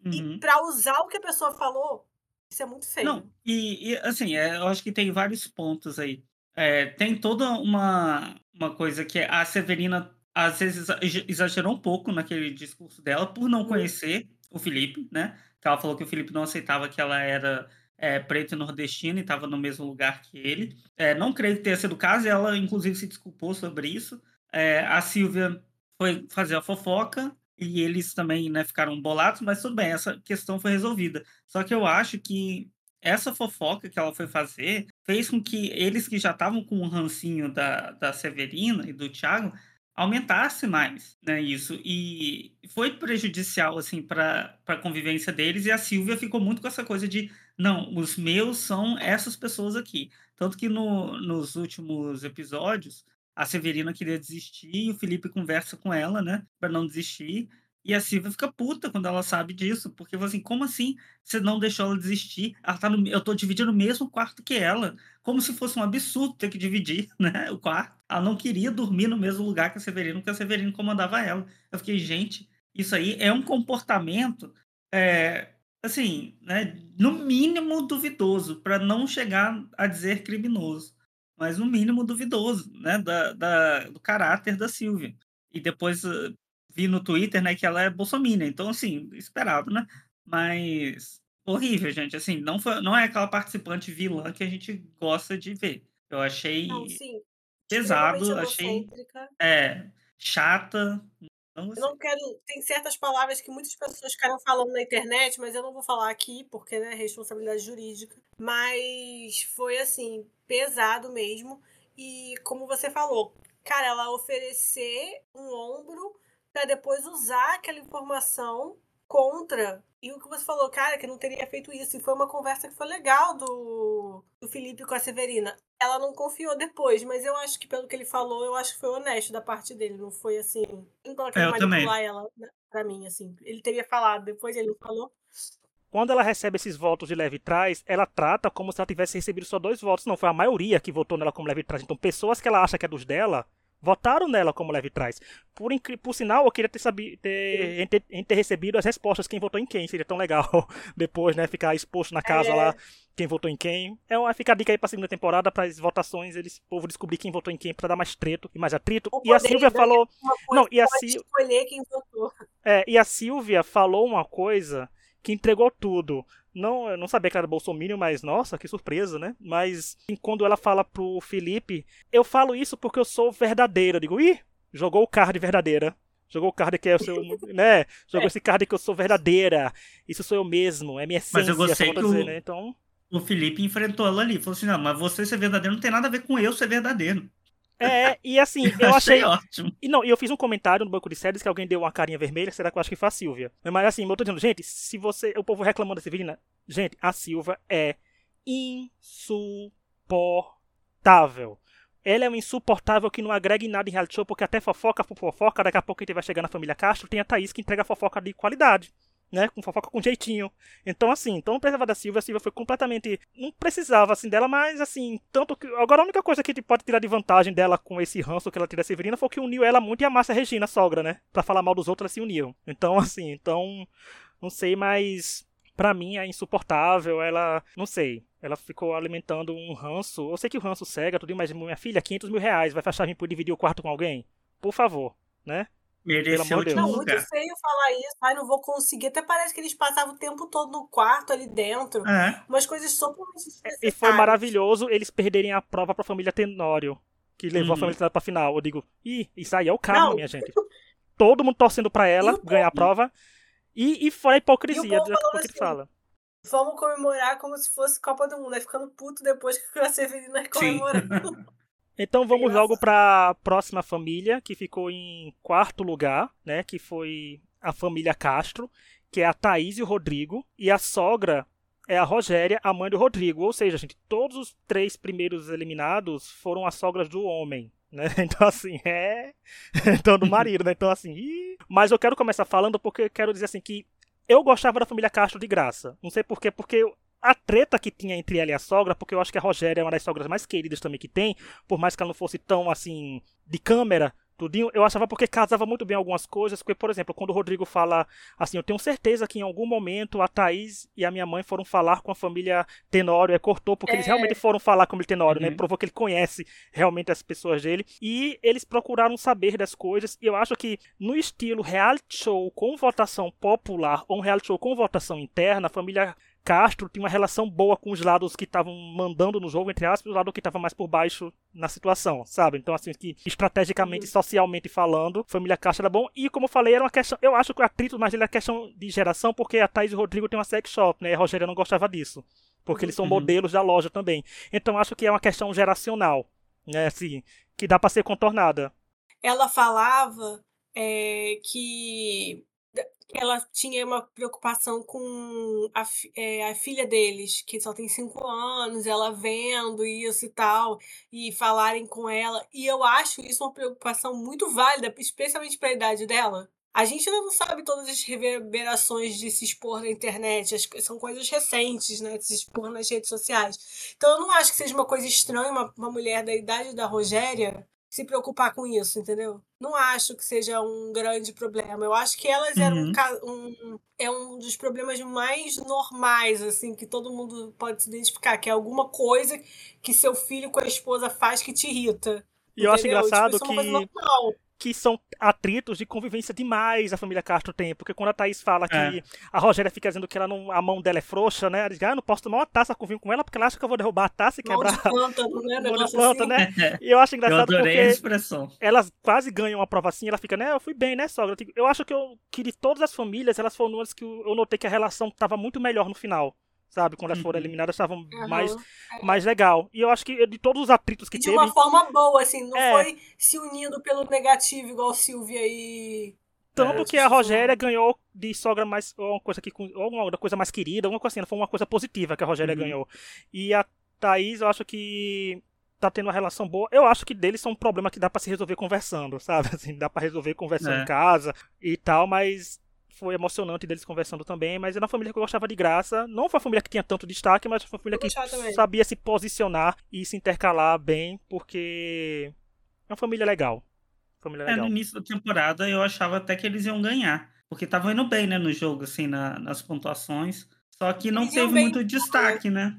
Uhum. E para usar o que a pessoa falou, isso é muito feio. Não, e, e assim, é, eu acho que tem vários pontos aí. É, tem toda uma, uma coisa que a Severina às vezes exagerou um pouco naquele discurso dela por não uhum. conhecer o Felipe, né? Ela falou que o Felipe não aceitava que ela era é, preto e nordestino e estava no mesmo lugar que ele. É, não creio que tenha sido o caso, ela inclusive se desculpou sobre isso. É, a Silvia foi fazer a fofoca e eles também né, ficaram bolados, mas tudo bem, essa questão foi resolvida. Só que eu acho que essa fofoca que ela foi fazer fez com que eles que já estavam com o rancinho da, da Severina e do Thiago aumentasse mais, né, isso. E foi prejudicial, assim, para a convivência deles. E a Silvia ficou muito com essa coisa de, não, os meus são essas pessoas aqui. Tanto que no, nos últimos episódios, a Severina queria desistir e o Felipe conversa com ela, né, para não desistir. E a Silvia fica puta quando ela sabe disso, porque assim, como assim você não deixou ela desistir? Ela tá no, eu tô dividindo o mesmo quarto que ela, como se fosse um absurdo ter que dividir, *laughs* né, o quarto. Ela não queria dormir no mesmo lugar que a Severina, porque a Severina comandava ela. Eu fiquei, gente, isso aí é um comportamento, é, assim, né, no mínimo duvidoso, para não chegar a dizer criminoso mas no mínimo duvidoso, né, da, da, do caráter da Silvia. E depois uh, vi no Twitter, né, que ela é bolsominion, então, assim, esperado, né, mas horrível, gente, assim, não, foi, não é aquela participante vilã que a gente gosta de ver. Eu achei não, pesado, achei é, chata, não, eu não quero. Tem certas palavras que muitas pessoas ficaram falando na internet, mas eu não vou falar aqui, porque né, responsabilidade jurídica. Mas foi assim, pesado mesmo. E como você falou, cara, ela oferecer um ombro para depois usar aquela informação contra. E o que você falou, cara, que não teria feito isso. E foi uma conversa que foi legal do, do Felipe com a Severina. Ela não confiou depois, mas eu acho que pelo que ele falou, eu acho que foi honesto da parte dele. Não foi assim. Não coloquei é, manipular ela né, pra mim, assim. Ele teria falado, depois ele falou. Quando ela recebe esses votos de leve trás, ela trata como se ela tivesse recebido só dois votos. Não, foi a maioria que votou nela como leve trás. Então, pessoas que ela acha que é dos dela, votaram nela como leve trás. Por, por sinal, eu queria ter, ter, ter, ter, recebido as respostas quem votou em quem. Seria tão legal *laughs* depois, né? Ficar exposto na casa é. lá quem votou em quem. É uma, fica a dica aí pra segunda temporada, para as votações, eles, o povo descobrir quem votou em quem, para dar mais treto e mais atrito. e a Silvia falou. Não, e a Silvia. escolher quem votou. É, e a Silvia falou uma coisa que entregou tudo. Não, eu não sabia que era Bolsonaro, mas nossa, que surpresa, né? Mas quando ela fala pro Felipe, eu falo isso porque eu sou verdadeira. Eu digo, ih, jogou o card verdadeira. Jogou o card que é o seu, *laughs* né? Jogou é. esse card que eu sou verdadeira. Isso sou eu mesmo, é minha essência. Mas eu gostei que dizer, o, né? então... o Felipe enfrentou ela ali. Falou assim, não, mas você ser verdadeiro não tem nada a ver com eu ser verdadeiro. É, e assim, *laughs* eu, achei. ótimo. E não, e eu fiz um comentário no banco de séries que alguém deu uma carinha vermelha, será que eu acho que foi a Silvia? Mas assim, eu tô dizendo, gente, se você. O povo reclamando da Severina, gente, a Silva é insuportável. Ela é um insuportável que não agrega em nada em reality show, porque até fofoca por fofoca, daqui a pouco a gente vai chegar na família Castro, tem a Thaís que entrega fofoca de qualidade né? Com fofoca com jeitinho. Então, assim, então não precisava da Silvia, a Silvia foi completamente. Não precisava, assim, dela, mas, assim, tanto que. Agora, a única coisa que a gente pode tirar de vantagem dela com esse ranço que ela tira da Severina foi que uniu ela muito e a Márcia Regina, a sogra, né? Pra falar mal dos outros, elas se uniam. Então, *laughs* assim, então. Não sei, mas. Pra mim é insuportável, ela. Não sei. Ela ficou alimentando um ranço. Eu sei que o ranço cega, tudo, mas minha filha, 500 mil reais, vai fechar por dividir o quarto com alguém? Por favor, né? Mereceu de Não, muito feio falar isso. Ai, não vou conseguir. Até parece que eles passavam o tempo todo no quarto ali dentro. É. Umas coisas totalmente E foi maravilhoso eles perderem a prova pra família Tenório. Que levou uhum. a família pra final. Eu digo, ih, isso aí é o karma, minha gente. Todo mundo torcendo pra ela ganhar a prova. E, e foi a hipocrisia do que assim, fala. Vamos comemorar como se fosse Copa do Mundo, né? Ficando puto depois que a Severina comemorando. *laughs* Então vamos logo para a próxima família, que ficou em quarto lugar, né? Que foi a família Castro, que é a Thaís e o Rodrigo. E a sogra é a Rogéria, a mãe do Rodrigo. Ou seja, gente, todos os três primeiros eliminados foram as sogras do homem. Né? *laughs* Então, assim, é. *laughs* então, do marido, né? Então, assim. Mas eu quero começar falando porque eu quero dizer assim que eu gostava da família Castro de graça. Não sei porquê, porque a treta que tinha entre ela e a sogra, porque eu acho que a Rogéria é uma das sogras mais queridas também que tem, por mais que ela não fosse tão assim de câmera, tudinho, eu achava porque casava muito bem algumas coisas, porque, por exemplo, quando o Rodrigo fala assim, eu tenho certeza que em algum momento a Thaís e a minha mãe foram falar com a família Tenório, é cortou, porque é. eles realmente foram falar com o Tenório, né, uhum. né? Provou que ele conhece realmente as pessoas dele, e eles procuraram saber das coisas, e eu acho que no estilo reality show com votação popular, ou um reality show com votação interna, a família Castro tinha uma relação boa com os lados que estavam mandando no jogo, entre aspas, e o lado que estava mais por baixo na situação, sabe? Então, assim, que estrategicamente e socialmente falando, família Castro era bom. E, como eu falei, era uma questão. Eu acho que o atrito mais dele é questão de geração, porque a Thaís e o Rodrigo têm uma sex shop, né? E a Rogéria não gostava disso. Porque eles são uhum. modelos da loja também. Então, acho que é uma questão geracional, né? Assim, que dá para ser contornada. Ela falava é, que ela tinha uma preocupação com a, é, a filha deles, que só tem cinco anos, ela vendo isso e tal, e falarem com ela. E eu acho isso uma preocupação muito válida, especialmente para a idade dela. A gente ainda não sabe todas as reverberações de se expor na internet, são coisas recentes, né? De se expor nas redes sociais. Então eu não acho que seja uma coisa estranha uma, uma mulher da idade da Rogéria se preocupar com isso, entendeu? Não acho que seja um grande problema. Eu acho que elas uhum. eram um, um, é um dos problemas mais normais, assim, que todo mundo pode se identificar, que é alguma coisa que seu filho com a esposa faz que te irrita. E eu acho engraçado tipo, que que são atritos de convivência demais a família Castro tem. Porque quando a Thaís fala é. que a Rogéria fica dizendo que ela não, a mão dela é frouxa, né? Ela diz, ah, não posso tomar uma taça com vinho com ela porque ela acha que eu vou derrubar a taça e quebrar. Mão de planta, *laughs* né? Mão de planta, assim. né? *laughs* E eu acho engraçado eu porque a expressão. elas quase ganham uma prova assim, ela fica, né? Eu fui bem, né, sogra? Eu acho que, eu, que de todas as famílias, elas foram umas que eu notei que a relação estava muito melhor no final sabe? Quando elas foram uhum. eliminadas, estavam uhum. mais, mais legal. E eu acho que de todos os atritos que de teve... De uma forma boa, assim, não é. foi se unindo pelo negativo, igual Silvia e... Tanto é, que a Rogéria ganhou de sogra mais. Ou coisa que, ou alguma coisa mais querida, alguma coisa assim. Foi uma coisa positiva que a Rogéria uhum. ganhou. E a Thaís, eu acho que tá tendo uma relação boa. Eu acho que deles são um problema que dá para se resolver conversando, sabe? *laughs* Assim, dá para resolver conversando é. em casa e tal, mas foi emocionante deles conversando também, mas era uma família que eu gostava de graça. Não foi uma família que tinha tanto destaque, mas foi uma família que sabia se posicionar e se intercalar bem, porque é uma família legal. Família É, legal. no início da temporada eu achava até que eles iam ganhar. Porque tava indo bem, né, no jogo, assim, na, nas pontuações. Só que não Eles teve bem muito destaque, né?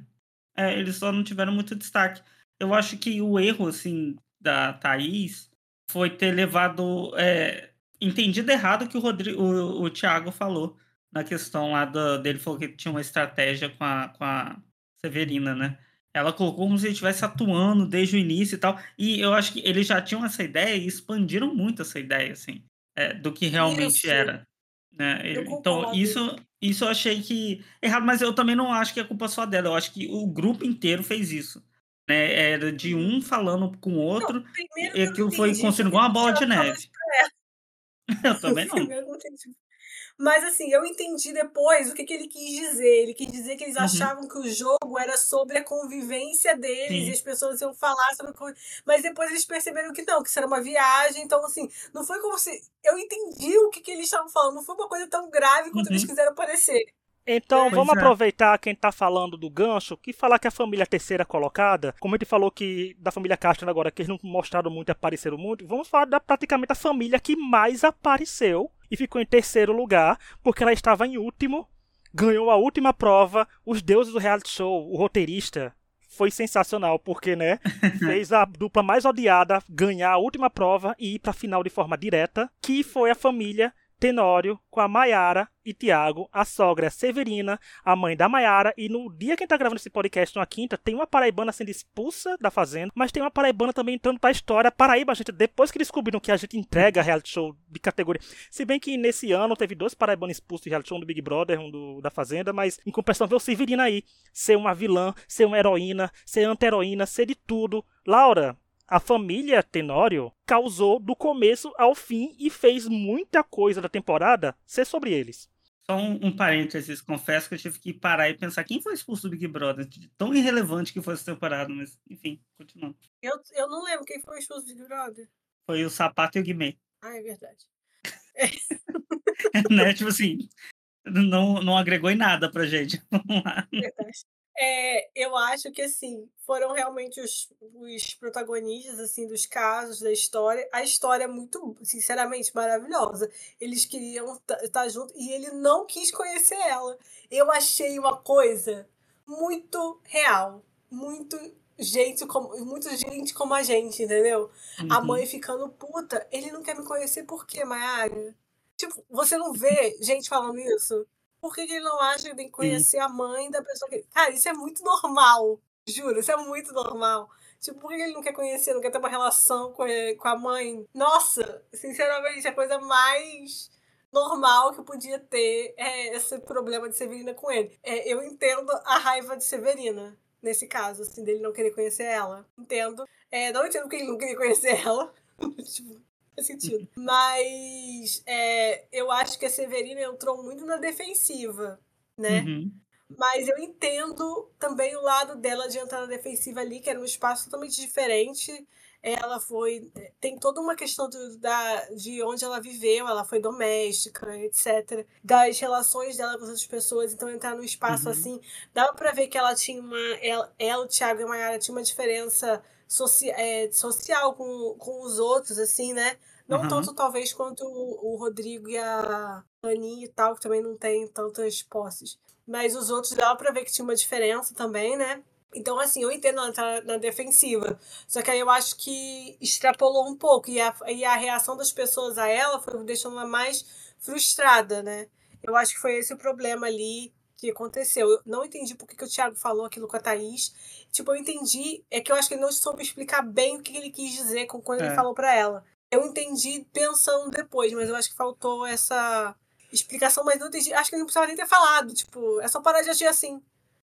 É, eles só não tiveram muito destaque. Eu acho que o erro, assim, da Thaís foi ter levado. É, entendido errado o que o, Rodrigo, o, o Thiago falou na questão lá do, dele, falou que tinha uma estratégia com a, com a Severina, né? Ela colocou como se ele estivesse atuando desde o início e tal. E eu acho que eles já tinham essa ideia e expandiram muito essa ideia, assim, é, do que realmente Isso. era. Né? Então, isso, isso eu achei que errado, mas eu também não acho que é culpa só dela. Eu acho que o grupo inteiro fez isso. Né? Era de um falando com o outro, Primeiro e não aquilo foi construindo igual uma bola de neve. Eu *laughs* também não. Primeiro eu não entendi. Mas assim, eu entendi depois o que, que ele quis dizer. Ele quis dizer que eles Uhum. achavam que o jogo era sobre a convivência deles Sim. e as pessoas iam falar sobre. Mas depois eles perceberam que não, que isso era uma viagem. Então, assim, não foi como se. Eu entendi o que, que eles estavam falando. Não foi uma coisa tão grave quanto Uhum. eles quiseram parecer. Então, Pois vamos é. aproveitar quem tá falando do gancho, que falar que a família terceira colocada, como a gente falou que da família Castro agora, que eles não mostraram muito e apareceram muito, vamos falar da praticamente a família que mais apareceu e ficou em terceiro lugar, porque ela estava em último, ganhou a última prova, os deuses do reality show, o roteirista. Foi sensacional, porque, né, *laughs* fez a dupla mais odiada ganhar a última prova e ir pra final de forma direta, que foi a família Tenório com a Maiara e Tiago, a sogra Severina, a mãe da Maiara, e no dia que a gente tá gravando esse podcast, na quinta, tem uma paraibana sendo expulsa da fazenda, mas tem uma paraibana também entrando pra história. Paraíba, gente, depois que descobriram que a gente entrega reality show de categoria. Se bem que nesse ano teve dois paraibanos expulsos de reality show, um do Big Brother, um do, da Fazenda, mas em compensação ver o Severina aí, ser uma vilã, ser uma heroína, ser anti-heroína, ser de tudo. Laura, a família Tenório causou do começo ao fim e fez muita coisa da temporada ser sobre eles. Só um, um parênteses, confesso que eu tive que parar e pensar quem foi expulso do Big Brother. Tão irrelevante que foi essa temporada, mas enfim, continuando. Eu, eu não lembro quem foi o expulso do Big Brother. Foi o Sapato e o Guimê. Ah, é verdade. *laughs* né? Tipo assim, não, não agregou em nada pra gente. *laughs* Vamos lá. Verdade. É, eu acho que assim foram realmente os, os protagonistas assim dos casos da história. A história é muito, sinceramente, maravilhosa. Eles queriam estar juntos e ele não quis conhecer ela. Eu achei uma coisa muito real, muito gente como muito gente como a gente, entendeu? A Uhum. mãe ficando puta. Ele não quer me conhecer por quê, Mayara? Tipo, você não vê gente falando isso? Por que, que ele não acha que tem que conhecer a mãe da pessoa que. Cara, isso é muito normal. Juro, isso é muito normal. Tipo, por que ele não quer conhecer, não quer ter uma relação com, com a mãe? Nossa, sinceramente, a coisa mais normal que eu podia ter é esse problema de Severina com ele. É, eu entendo a raiva de Severina, nesse caso, assim, dele não querer conhecer ela. Entendo. É, não entendo porque ele não queria conhecer *laughs* ela. tipo, faz sentido. *laughs* Mas é, eu acho que a Severina entrou muito na defensiva, né? Uhum. Mas eu entendo também o lado dela de entrar na defensiva ali, que era um espaço totalmente diferente. Ela foi. Tem toda uma questão do, da, de onde ela viveu, ela foi doméstica, etc. Das relações dela com as outras pessoas. Então, entrar num espaço Uhum. assim. Dava pra ver que ela tinha uma. Ela, ela o Thiago e a Mayara tinham uma diferença soci, é, social com, com os outros, assim, né? Não Uhum. tanto, talvez, quanto o, o Rodrigo e a Aninha e tal, que também não tem tantas posses. Mas os outros dava pra ver que tinha uma diferença também, né? Então, assim, eu entendo ela tá na defensiva. Só que aí eu acho que extrapolou um pouco. E a, e a reação das pessoas a ela foi deixando ela mais frustrada, né? Eu acho que foi esse o problema ali que aconteceu. Eu não entendi por que, que o Thiago falou aquilo com a Thaís. Tipo, eu entendi. É que eu acho que ele não soube explicar bem o que ele quis dizer com quando É. ele falou pra ela. Eu entendi pensando depois, mas eu acho que faltou essa explicação, mas não entendi. Acho que ele não precisava nem ter falado. Tipo, é só parar de agir assim.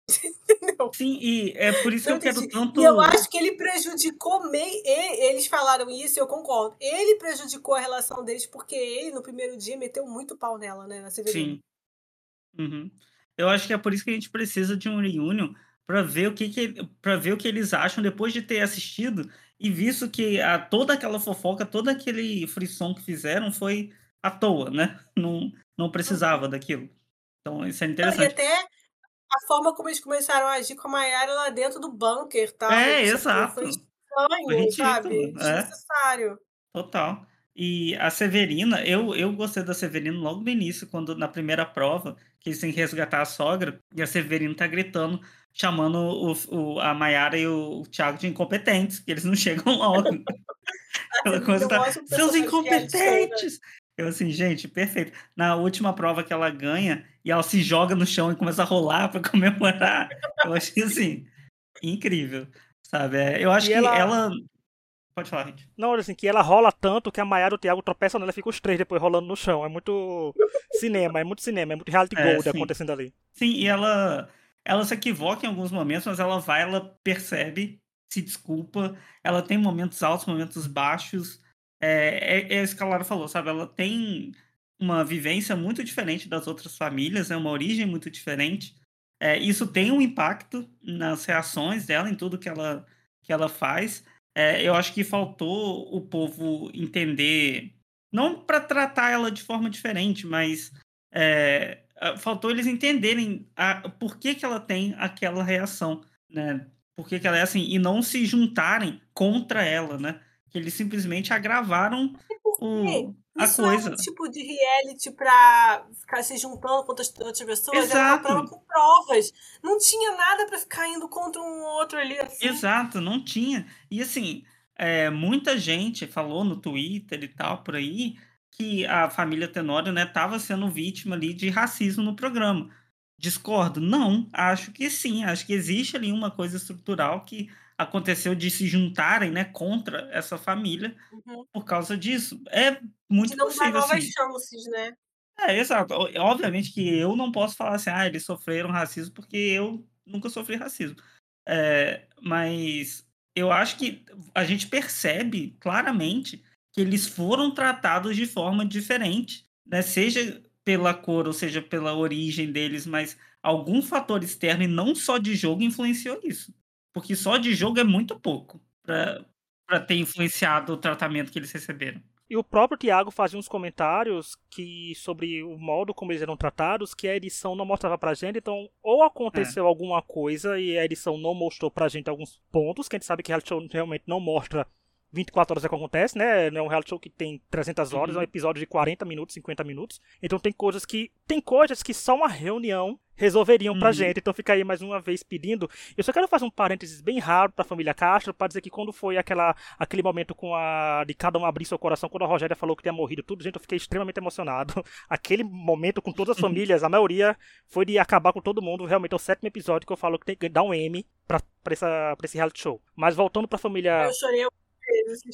*laughs* Entendeu? Sim, e é por isso que Não eu quero entendi. tanto. E eu acho que ele prejudicou meio. Eles falaram isso e eu concordo. Ele prejudicou a relação deles porque ele, no primeiro dia, meteu muito pau nela, né? Na Severina. Sim. Uhum. Eu acho que é por isso que a gente precisa de um reunion para ver o que, que para ver o que eles acham depois de ter assistido e visto que a, toda aquela fofoca, todo aquele frisson que fizeram foi à toa, né? *laughs* Não, não precisava daquilo. Então isso é Não, e interessante. até a forma como eles começaram a agir com a Mayara lá dentro do bunker, tá? É, Tipo, exato. Foi Foi estranho, ridículo, sabe? é. Desnecessário. Total. E a Severina, eu, eu gostei da Severina logo no início, quando na primeira prova, que eles têm que resgatar a sogra, e a Severina tá gritando, chamando o, o, a Mayara e o, Thiago de incompetentes, que eles não chegam logo. *laughs* Aquela coisa tá, seus incompetentes! Eu assim, gente, perfeito. Na última prova que ela ganha, e ela se joga no chão e começa a rolar para *laughs* comemorar, eu achei assim, incrível, sabe? É, eu acho e que ela... ela... Pode falar, gente. Não, assim, que ela rola tanto que a Mayara e o Thiago tropeçam nela e fica os três depois rolando no chão. É muito cinema, é muito cinema, é muito reality é, gold sim. acontecendo ali. Sim, e ela, ela se equivoca em alguns momentos, mas ela vai, ela percebe, se desculpa. Ela tem momentos altos, momentos baixos. É, é, é isso que a Lara falou, sabe? Ela tem uma vivência muito diferente das outras famílias, é uma origem muito diferente. É, isso tem um impacto nas reações dela, em tudo que ela, que ela faz. É, eu acho que faltou o povo entender, não para tratar ela de forma diferente, mas é, faltou eles entenderem a, por que, que ela tem aquela reação, né? Por que, que ela é assim, e não se juntarem contra ela, né? Que eles simplesmente agravaram o, a Isso coisa. é um tipo de reality pra ficar se juntando contra outras pessoas. Exato. Era uma prova com provas. Não tinha nada para ficar indo contra um outro ali. Assim. Exato, não tinha. E assim, é, muita gente falou no Twitter e tal, por aí, que a família Tenório né, estava sendo vítima ali de racismo no programa. Discordo? Não, acho que sim. Acho que existe ali uma coisa estrutural que aconteceu de se juntarem, né, contra essa família uhum. por causa disso. É muito de não possível, novas assim. chances, né? É, exato. Obviamente que eu não posso falar assim, ah, eles sofreram racismo porque eu nunca sofri racismo. É, mas eu acho que a gente percebe claramente que eles foram tratados de forma diferente, né? Seja pela cor ou seja pela origem deles, mas algum fator externo e não só de jogo influenciou isso. Porque só de jogo é muito pouco para ter influenciado o tratamento que eles receberam. E o próprio Tiago fazia uns comentários que sobre o modo como eles eram tratados, que a edição não mostrava pra gente. Então, ou aconteceu é. alguma coisa e a edição não mostrou pra gente alguns pontos, que a gente sabe que realmente não mostra 24 horas é que acontece, né? Não é um reality show que tem 300 horas, uhum. é um uhum. episódio de 40 minutos, 50 minutos. Então tem coisas que tem coisas que só uma reunião resolveriam pra uhum. gente. Então fica aí mais uma vez pedindo. Eu só quero fazer um parênteses bem raro pra família Castro, pra dizer que quando foi aquela, aquele momento com a de cada um abrir seu coração, quando a Rogéria falou que tinha morrido tudo, gente, eu fiquei extremamente emocionado. *laughs* Aquele momento com todas as famílias, a maioria foi de acabar com todo mundo. Realmente é o sétimo episódio que eu falo que tem que dar um M pra, pra, essa, pra esse reality show. Mas voltando pra família. Eu chorei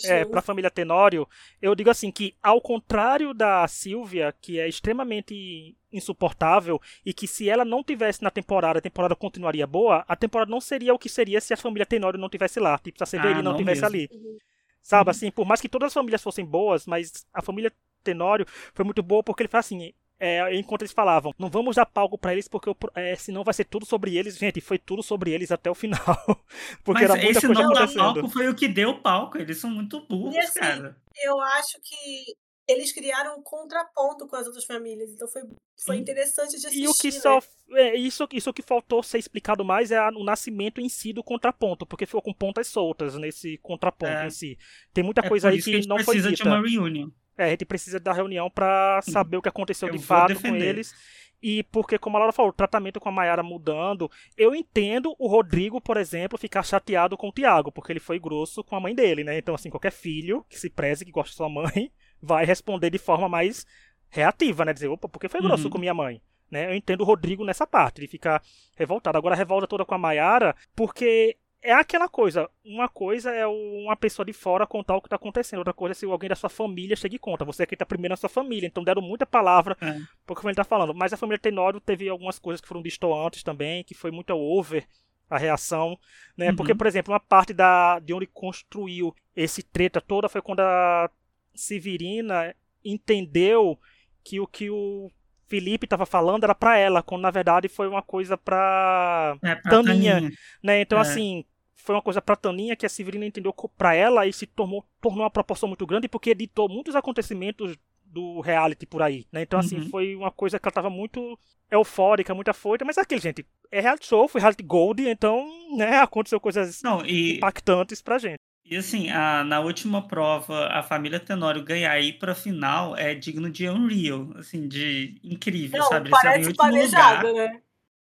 é, para a família Tenório, eu digo assim que ao contrário da Silvia, que é extremamente insuportável e que se ela não tivesse na temporada, a temporada continuaria boa, a temporada não seria o que seria se a família Tenório não tivesse lá, tipo se a Severina ah, não, não tivesse mesmo. ali. Uhum. Sabe, uhum. assim, por mais que todas as famílias fossem boas, mas a família Tenório foi muito boa porque ele faz assim, é, enquanto eles falavam, não vamos dar palco para eles porque é, senão vai ser tudo sobre eles. Gente, foi tudo sobre eles até o final. *laughs* porque Mas era muita esse coisa não dar palco foi o que deu palco. Eles são muito burros, e, assim, cara. Eu acho que eles criaram um contraponto com as outras famílias. Então foi, foi interessante de assistir. E o que né? só. É, isso, isso que faltou ser explicado mais é a, o nascimento em si do contraponto, porque ficou com pontas soltas nesse contraponto é. em si. Tem muita é coisa aí que, que não foi dita. precisa de uma reunião. É, a gente precisa da reunião para saber o que aconteceu eu de fato defender. com eles. E porque, como a Laura falou, o tratamento com a Mayara mudando, eu entendo o Rodrigo, por exemplo, ficar chateado com o Tiago, porque ele foi grosso com a mãe dele, né? Então, assim, qualquer filho que se preze, que gosta de sua mãe, *laughs* vai responder de forma mais reativa, né? Dizer, opa, porque foi grosso uhum. com minha mãe? Né? Eu entendo o Rodrigo nessa parte, de ficar revoltado. Agora a revolta toda com a Mayara, porque é aquela coisa. Uma coisa é uma pessoa de fora contar o que está acontecendo. Outra coisa é se alguém da sua família chega e conta. Você é quem está primeiro na sua família. Então deram muita palavra é. porque ele está falando. Mas a família Tenório teve algumas coisas que foram distoantes também, que foi muito over a reação, né? Uhum. Porque, por exemplo, uma parte da de onde construiu esse treta toda foi quando a Severina entendeu que o que o Felipe estava falando era para ela, quando na verdade foi uma coisa para é, Taninha, Taninha, né? Então é. assim, foi uma coisa para Taninha que a Severina entendeu para ela e se tornou, tornou uma proporção muito grande porque editou muitos acontecimentos do reality por aí, né? Então assim, uhum. foi uma coisa que ela tava muito eufórica, muito afoita, mas é aquele, gente, é reality show, foi reality gold, então, né, aconteceu coisas Não, e... impactantes pra gente. E assim, a, na última prova, a família Tenório ganhar aí pra final é digno de Unreal, assim, de incrível, Não, sabe? Eles parece planejado, lugar. né?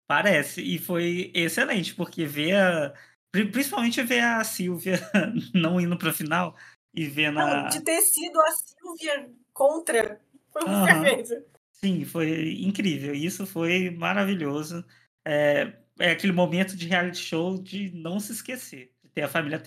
Parece, e foi excelente, porque ver a. pri- Principalmente ver a Silvia *laughs* não indo pra final e ver Não, na. de ter sido a Silvia contra, foi perfeito. Sim, foi incrível. Isso foi maravilhoso. É, é aquele momento de reality show de não se esquecer, ter a família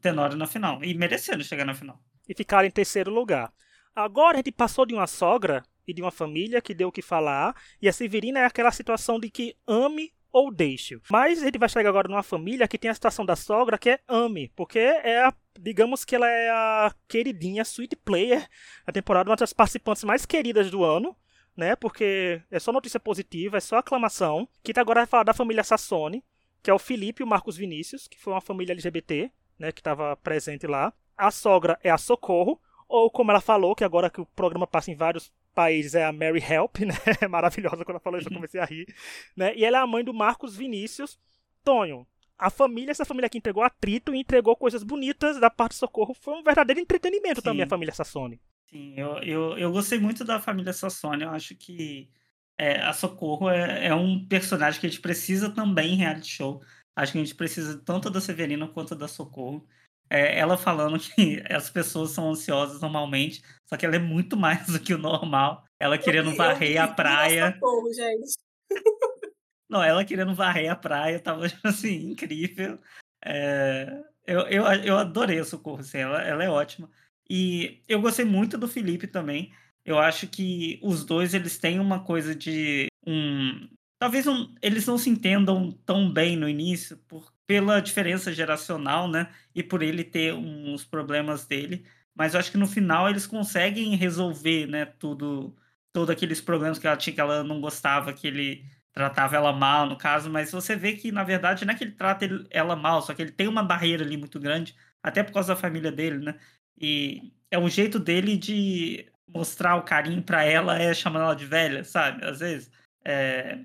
Tenório na final. E merecendo chegar na final. e ficaram em terceiro lugar. Agora a gente passou de uma sogra e de uma família que deu o que falar, e a Severina é aquela situação de que ame ou deixe. Mas a gente vai chegar agora numa família que tem a situação da sogra que é ame, porque é a, digamos que ela é a queridinha sweet player da temporada, uma das participantes mais queridas do ano. Né, porque é só notícia positiva, é só aclamação. Que tá agora vai falar da família Sassone, que é o Felipe e o Marcos Vinícius, que foi uma família LGBT, né, que estava presente lá. A sogra é a Socorro, ou como ela falou, que agora que o programa passa em vários países é a Mary Help, *laughs* né? É maravilhosa quando ela falou isso, eu comecei a rir. Né? E ela é a mãe do Marcos Vinícius. Tonho, a família, essa família que entregou atrito e entregou coisas bonitas da parte de Socorro, foi um verdadeiro entretenimento também a Sim. família Sassone. Sim, eu, eu, eu gostei muito da família Sassone. Eu acho que é, a Socorro é, é um personagem que a gente precisa também em reality show. Acho que a gente precisa tanto da Severina quanto da Socorro. É, ela falando *laughs* que as pessoas são ansiosas normalmente, só que ela é muito mais do que o normal. Ela querendo Eu varrer a vivi praia. Socorro, gente. *laughs* Não, ela querendo varrer a praia, tava assim, incrível. É, eu, eu, eu adorei a Socorro, assim, ela, ela é ótima. E eu gostei muito do Felipe também. Eu acho que os dois eles têm uma coisa de um. Talvez um, eles não se entendam tão bem no início, por, pela diferença geracional, né? E por ele ter uns problemas dele. Mas eu acho que no final eles conseguem resolver, né? Tudo, todos aqueles problemas que ela tinha, que ela não gostava, que ele tratava ela mal, no caso, mas você vê que, na verdade, não é que ele trata ela mal, só que ele tem uma barreira ali muito grande, até por causa da família dele, né? E é o jeito dele de mostrar o carinho pra ela é chamando ela de velha, sabe? Às vezes. É,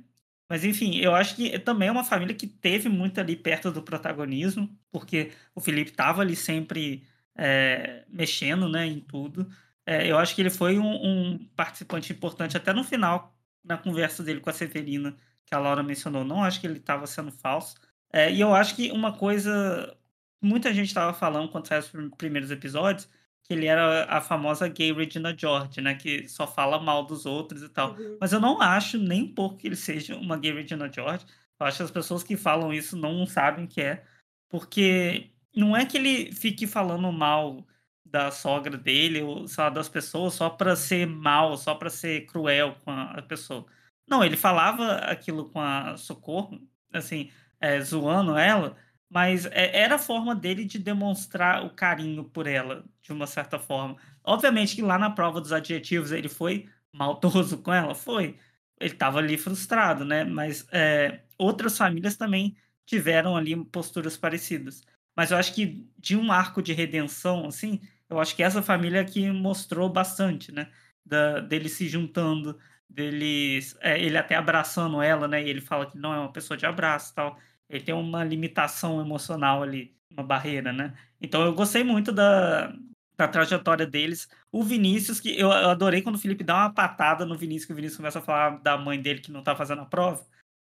Mas, enfim, eu acho que também é uma família que teve muito ali perto do protagonismo, porque o Felipe tava ali sempre é, mexendo, né, em tudo. É, eu acho que ele foi um, um participante importante até no final, na conversa dele com a Severina, que a Laura mencionou. Não acho que ele estava sendo falso. É, e eu acho que uma coisa. Muita gente estava falando quando saiu os prim- primeiros episódios que ele era a famosa gay Regina George, né? Que só fala mal dos outros e tal. Uhum. Mas eu não acho nem um pouco que ele seja uma gay Regina George. Eu acho que as pessoas que falam isso não sabem que é. Porque não é que ele fique falando mal da sogra dele ou sei lá, das pessoas só pra ser mal, só pra ser cruel com a a pessoa. Não, ele falava aquilo com a Socorro, assim, é, zoando ela, mas é- era a forma dele de demonstrar o carinho por ela, de uma certa forma. Obviamente que lá na prova dos adjetivos ele foi maldoso com ela, foi. Ele estava ali frustrado, né? Mas é, outras famílias também tiveram ali posturas parecidas. Mas eu acho que de um arco de redenção, assim, eu acho que essa família que mostrou bastante, né? Da, dele se juntando, deles, é, ele até abraçando ela, né? E ele fala que não é uma pessoa de abraço tal. Ele tem uma limitação emocional ali, uma barreira, né? Então eu gostei muito da, da trajetória deles. O Vinícius, que eu, adorei quando o Felipe dá uma patada no Vinícius, que o Vinícius começa a falar da mãe dele que não tá fazendo a prova.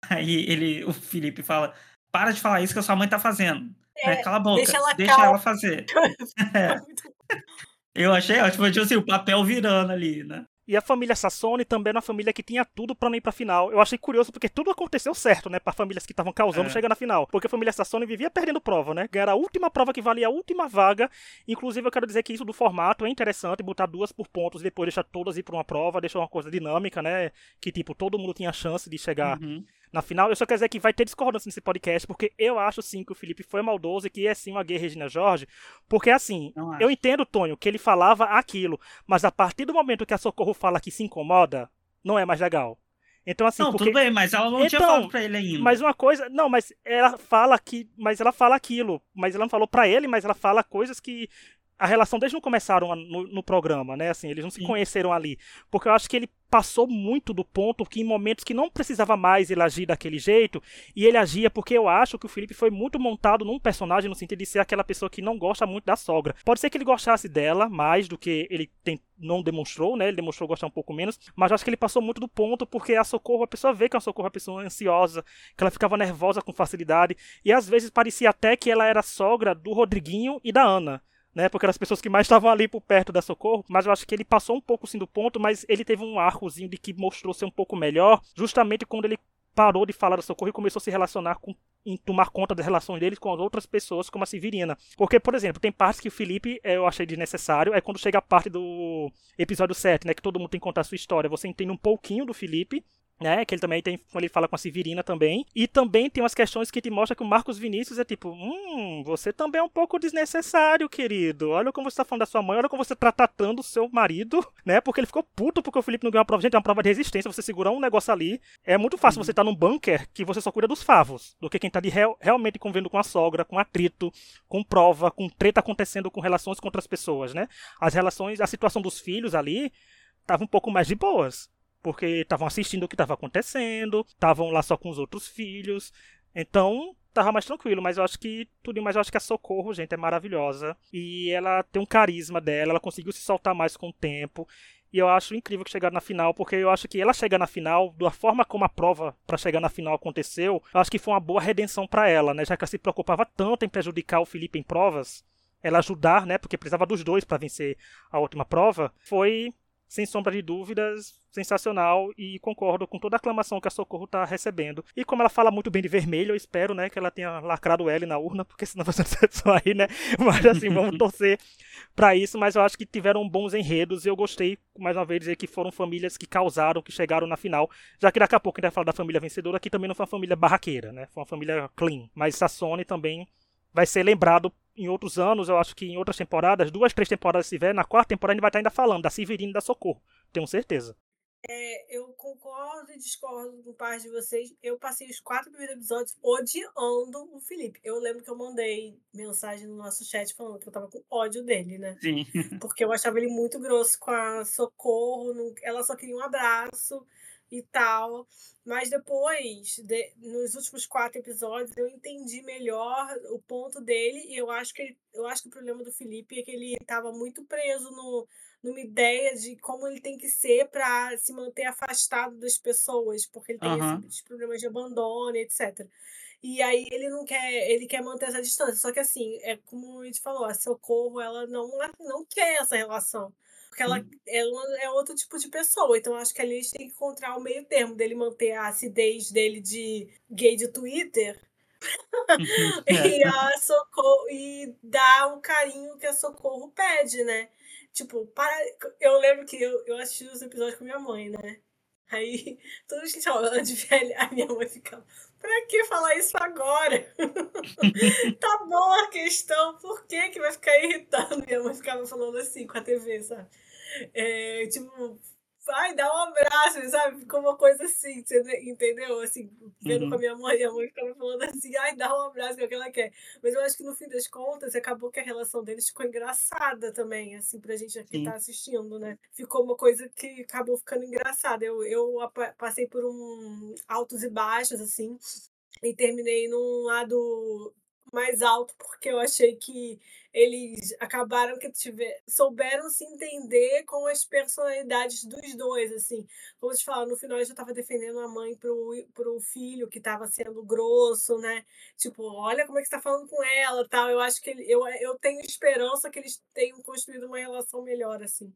*laughs* Aí ele, o Felipe fala: para de falar isso que a sua mãe tá fazendo. né? Cala a boca, deixa ela deixa calma." ela fazer. É. *laughs* *laughs* Eu achei ótimo, tipo assim, o papel virando ali, né? E a família Sassone também era uma família que tinha tudo pra não ir pra final. Eu achei curioso porque tudo aconteceu certo, né? Pra famílias que estavam causando É. chegar na final. Porque a família Sassone vivia perdendo prova, né? Ganhar a última prova que valia a última vaga. Inclusive, eu quero dizer que isso do formato é interessante, botar duas por pontos e depois deixar todas ir pra uma prova, deixar uma coisa dinâmica, né? Que, tipo, todo mundo tinha chance de chegar Uhum. Na final. Eu só quero dizer que vai ter discordância nesse podcast, porque eu acho sim que o Felipe foi maldoso e que é sim uma gay Regina Jorge. Porque assim, eu entendo, Tonho, que ele falava aquilo, mas a partir do momento que a Socorro fala que se incomoda, não é mais legal. Então, assim, não, porque. tudo bem, mas ela não tinha Então, falado pra ele ainda. Mas uma coisa. Não, mas ela fala que. Mas ela fala aquilo. Mas ela não falou pra ele, mas ela fala coisas que. A relação desde não começaram no, no, programa, né? Assim, eles não se Sim. conheceram ali. Porque eu acho que ele passou muito do ponto que em momentos que não precisava mais ele agir daquele jeito, e ele agia porque eu acho que o Felipe foi muito montado num personagem no sentido de ser aquela pessoa que não gosta muito da sogra. Pode ser que ele gostasse dela mais do que ele tem, não demonstrou, né? Ele demonstrou gostar um pouco menos, mas eu acho que ele passou muito do ponto porque a Socorro, a pessoa vê que a Socorro é uma pessoa ansiosa, que ela ficava nervosa com facilidade, e às vezes parecia até que ela era sogra do Rodriguinho e da Ana né? Porque eram as pessoas que mais estavam ali por perto da Socorro. Mas eu acho que ele passou um pouco sim do ponto, mas ele teve um arcozinho de que mostrou ser um pouco melhor, justamente quando ele parou de falar da Socorro e começou a se relacionar com em tomar conta das relações dele com as outras pessoas, como a Severina. Porque, por exemplo, tem partes que o Felipe eu achei desnecessário, é quando chega a parte do episódio 7, né, que todo mundo tem que contar a sua história. Você entende um pouquinho do Felipe, né? Que ele também tem, quando ele fala com a Severina também. E também tem umas questões que te mostra que o Marcos Vinícius é tipo, hum, você também é um pouco desnecessário, querido. Olha como você tá falando da sua mãe, olha como você tá tratando o seu marido, *laughs* né? Porque ele ficou puto porque o Felipe não ganhou uma prova. Gente, é uma prova de resistência, você segurar um negócio ali. É muito fácil uhum. você estar tá num bunker que você só cuida dos favos, do que quem tá de real, realmente convivendo com a sogra, com atrito, com prova, com treta acontecendo com relações com outras pessoas, né? As relações, a situação dos filhos ali tava um pouco mais de boas porque estavam assistindo o que estava acontecendo, estavam lá só com os outros filhos. Então, tava mais tranquilo, mas eu acho que tudo mais eu acho que a Socorro, gente, é maravilhosa e ela tem um carisma dela, ela conseguiu se soltar mais com o tempo. E eu acho incrível que chegar na final, porque eu acho que ela chegar na final, da forma como a prova para chegar na final aconteceu, eu acho que foi uma boa redenção para ela, né? Já que ela se preocupava tanto em prejudicar o Felipe em provas, ela ajudar, né? Porque precisava dos dois para vencer a última prova, foi sem sombra de dúvidas, sensacional e concordo com toda a aclamação que a Socorro está recebendo. E como ela fala muito bem de vermelho, eu espero, né, que ela tenha lacrado o L na urna, porque senão vai ser só *laughs* aí, né? Mas assim, vamos *laughs* torcer para isso, mas eu acho que tiveram bons enredos e eu gostei, mais uma vez, dizer que foram famílias que causaram, que chegaram na final, já que daqui a pouco a gente vai falar da família vencedora, aqui também não foi uma família barraqueira, né? Foi uma família clean, mas a Sony também vai ser lembrado em outros anos, eu acho que em outras temporadas, duas, três temporadas se tiver, na quarta temporada a gente vai estar ainda falando da Severina e da Socorro. Tenho certeza. É, eu concordo e discordo com parte de vocês. Eu passei os quatro primeiros episódios odiando o Felipe. Eu lembro que eu mandei mensagem no nosso chat falando que eu tava com ódio dele, né? Sim. Porque eu achava ele muito grosso com a Socorro. Ela só queria um abraço e tal. Mas depois, de, nos últimos quatro episódios, eu entendi melhor o ponto dele. E eu acho que, ele, eu acho que o problema do Felipe é que ele estava muito preso no, numa ideia de como ele tem que ser para se manter afastado das pessoas, porque ele tem uhum. esses problemas de abandono, etc. E aí ele não quer, ele quer manter essa distância. Só que assim, é como a gente falou, a Socorro, ela não, não quer essa relação. Porque ela, ela é outro tipo de pessoa. Então acho que ali a gente tem que encontrar o meio termo dele manter a acidez dele de gay de Twitter. *laughs* e a socorro e dar o carinho que a socorro pede, né? Tipo, para. Eu lembro que eu, eu assisti os episódios com minha mãe, né? Aí, toda vez que a de velha, a minha mãe ficava, pra que falar isso agora? *laughs* tá boa a questão, por que que vai ficar irritando? Minha mãe ficava falando assim com a TV, sabe? É, tipo, vai, dá um abraço, sabe? Ficou uma coisa assim, entendeu? Assim, vendo uhum. com a minha mãe, a mãe ficava falando assim, ai, dá um abraço, que é o que ela quer. Mas eu acho que no fim das contas, acabou que a relação deles ficou engraçada também, assim, pra gente aqui estar tá assistindo, né? Ficou uma coisa que acabou ficando engraçada. Eu, eu passei por um altos e baixos, assim, e terminei num lado mais alto, porque eu achei que eles acabaram que tiver, souberam se entender com as personalidades dos dois, assim. Como te falar, no final eu já tava defendendo a mãe pro, pro filho que tava sendo grosso, né? Tipo, olha como é que você tá falando com ela tal. Eu acho que ele, eu, eu tenho esperança que eles tenham construído uma relação melhor, assim.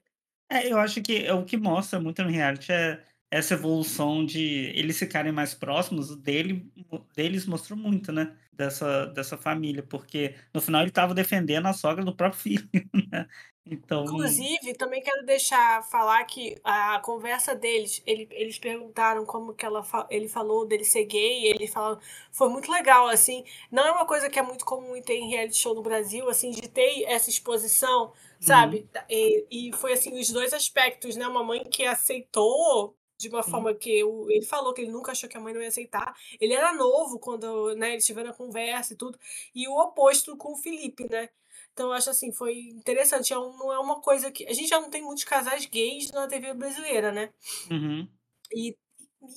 É, eu acho que é o que mostra muito no reality é essa evolução de eles ficarem mais próximos dele, deles mostrou muito, né? Dessa, dessa família, porque no final ele estava defendendo a sogra do próprio *laughs* filho, né? Então... Inclusive, também quero deixar falar que a conversa deles, ele, eles perguntaram como que ela, ele falou dele ser gay, ele falou, foi muito legal, assim, não é uma coisa que é muito comum em ter em reality show no Brasil, assim, de ter essa exposição, sabe? Uhum. E, e foi, assim, os dois aspectos, né? Uma mãe que aceitou de uma forma que eu, ele falou que ele nunca achou que a mãe não ia aceitar. Ele era novo quando né, eles tiveram a conversa e tudo. E o oposto com o Felipe, né? Então eu acho assim, foi interessante. É um, não é uma coisa que. A gente já não tem muitos casais gays na TV brasileira, né? Uhum. E,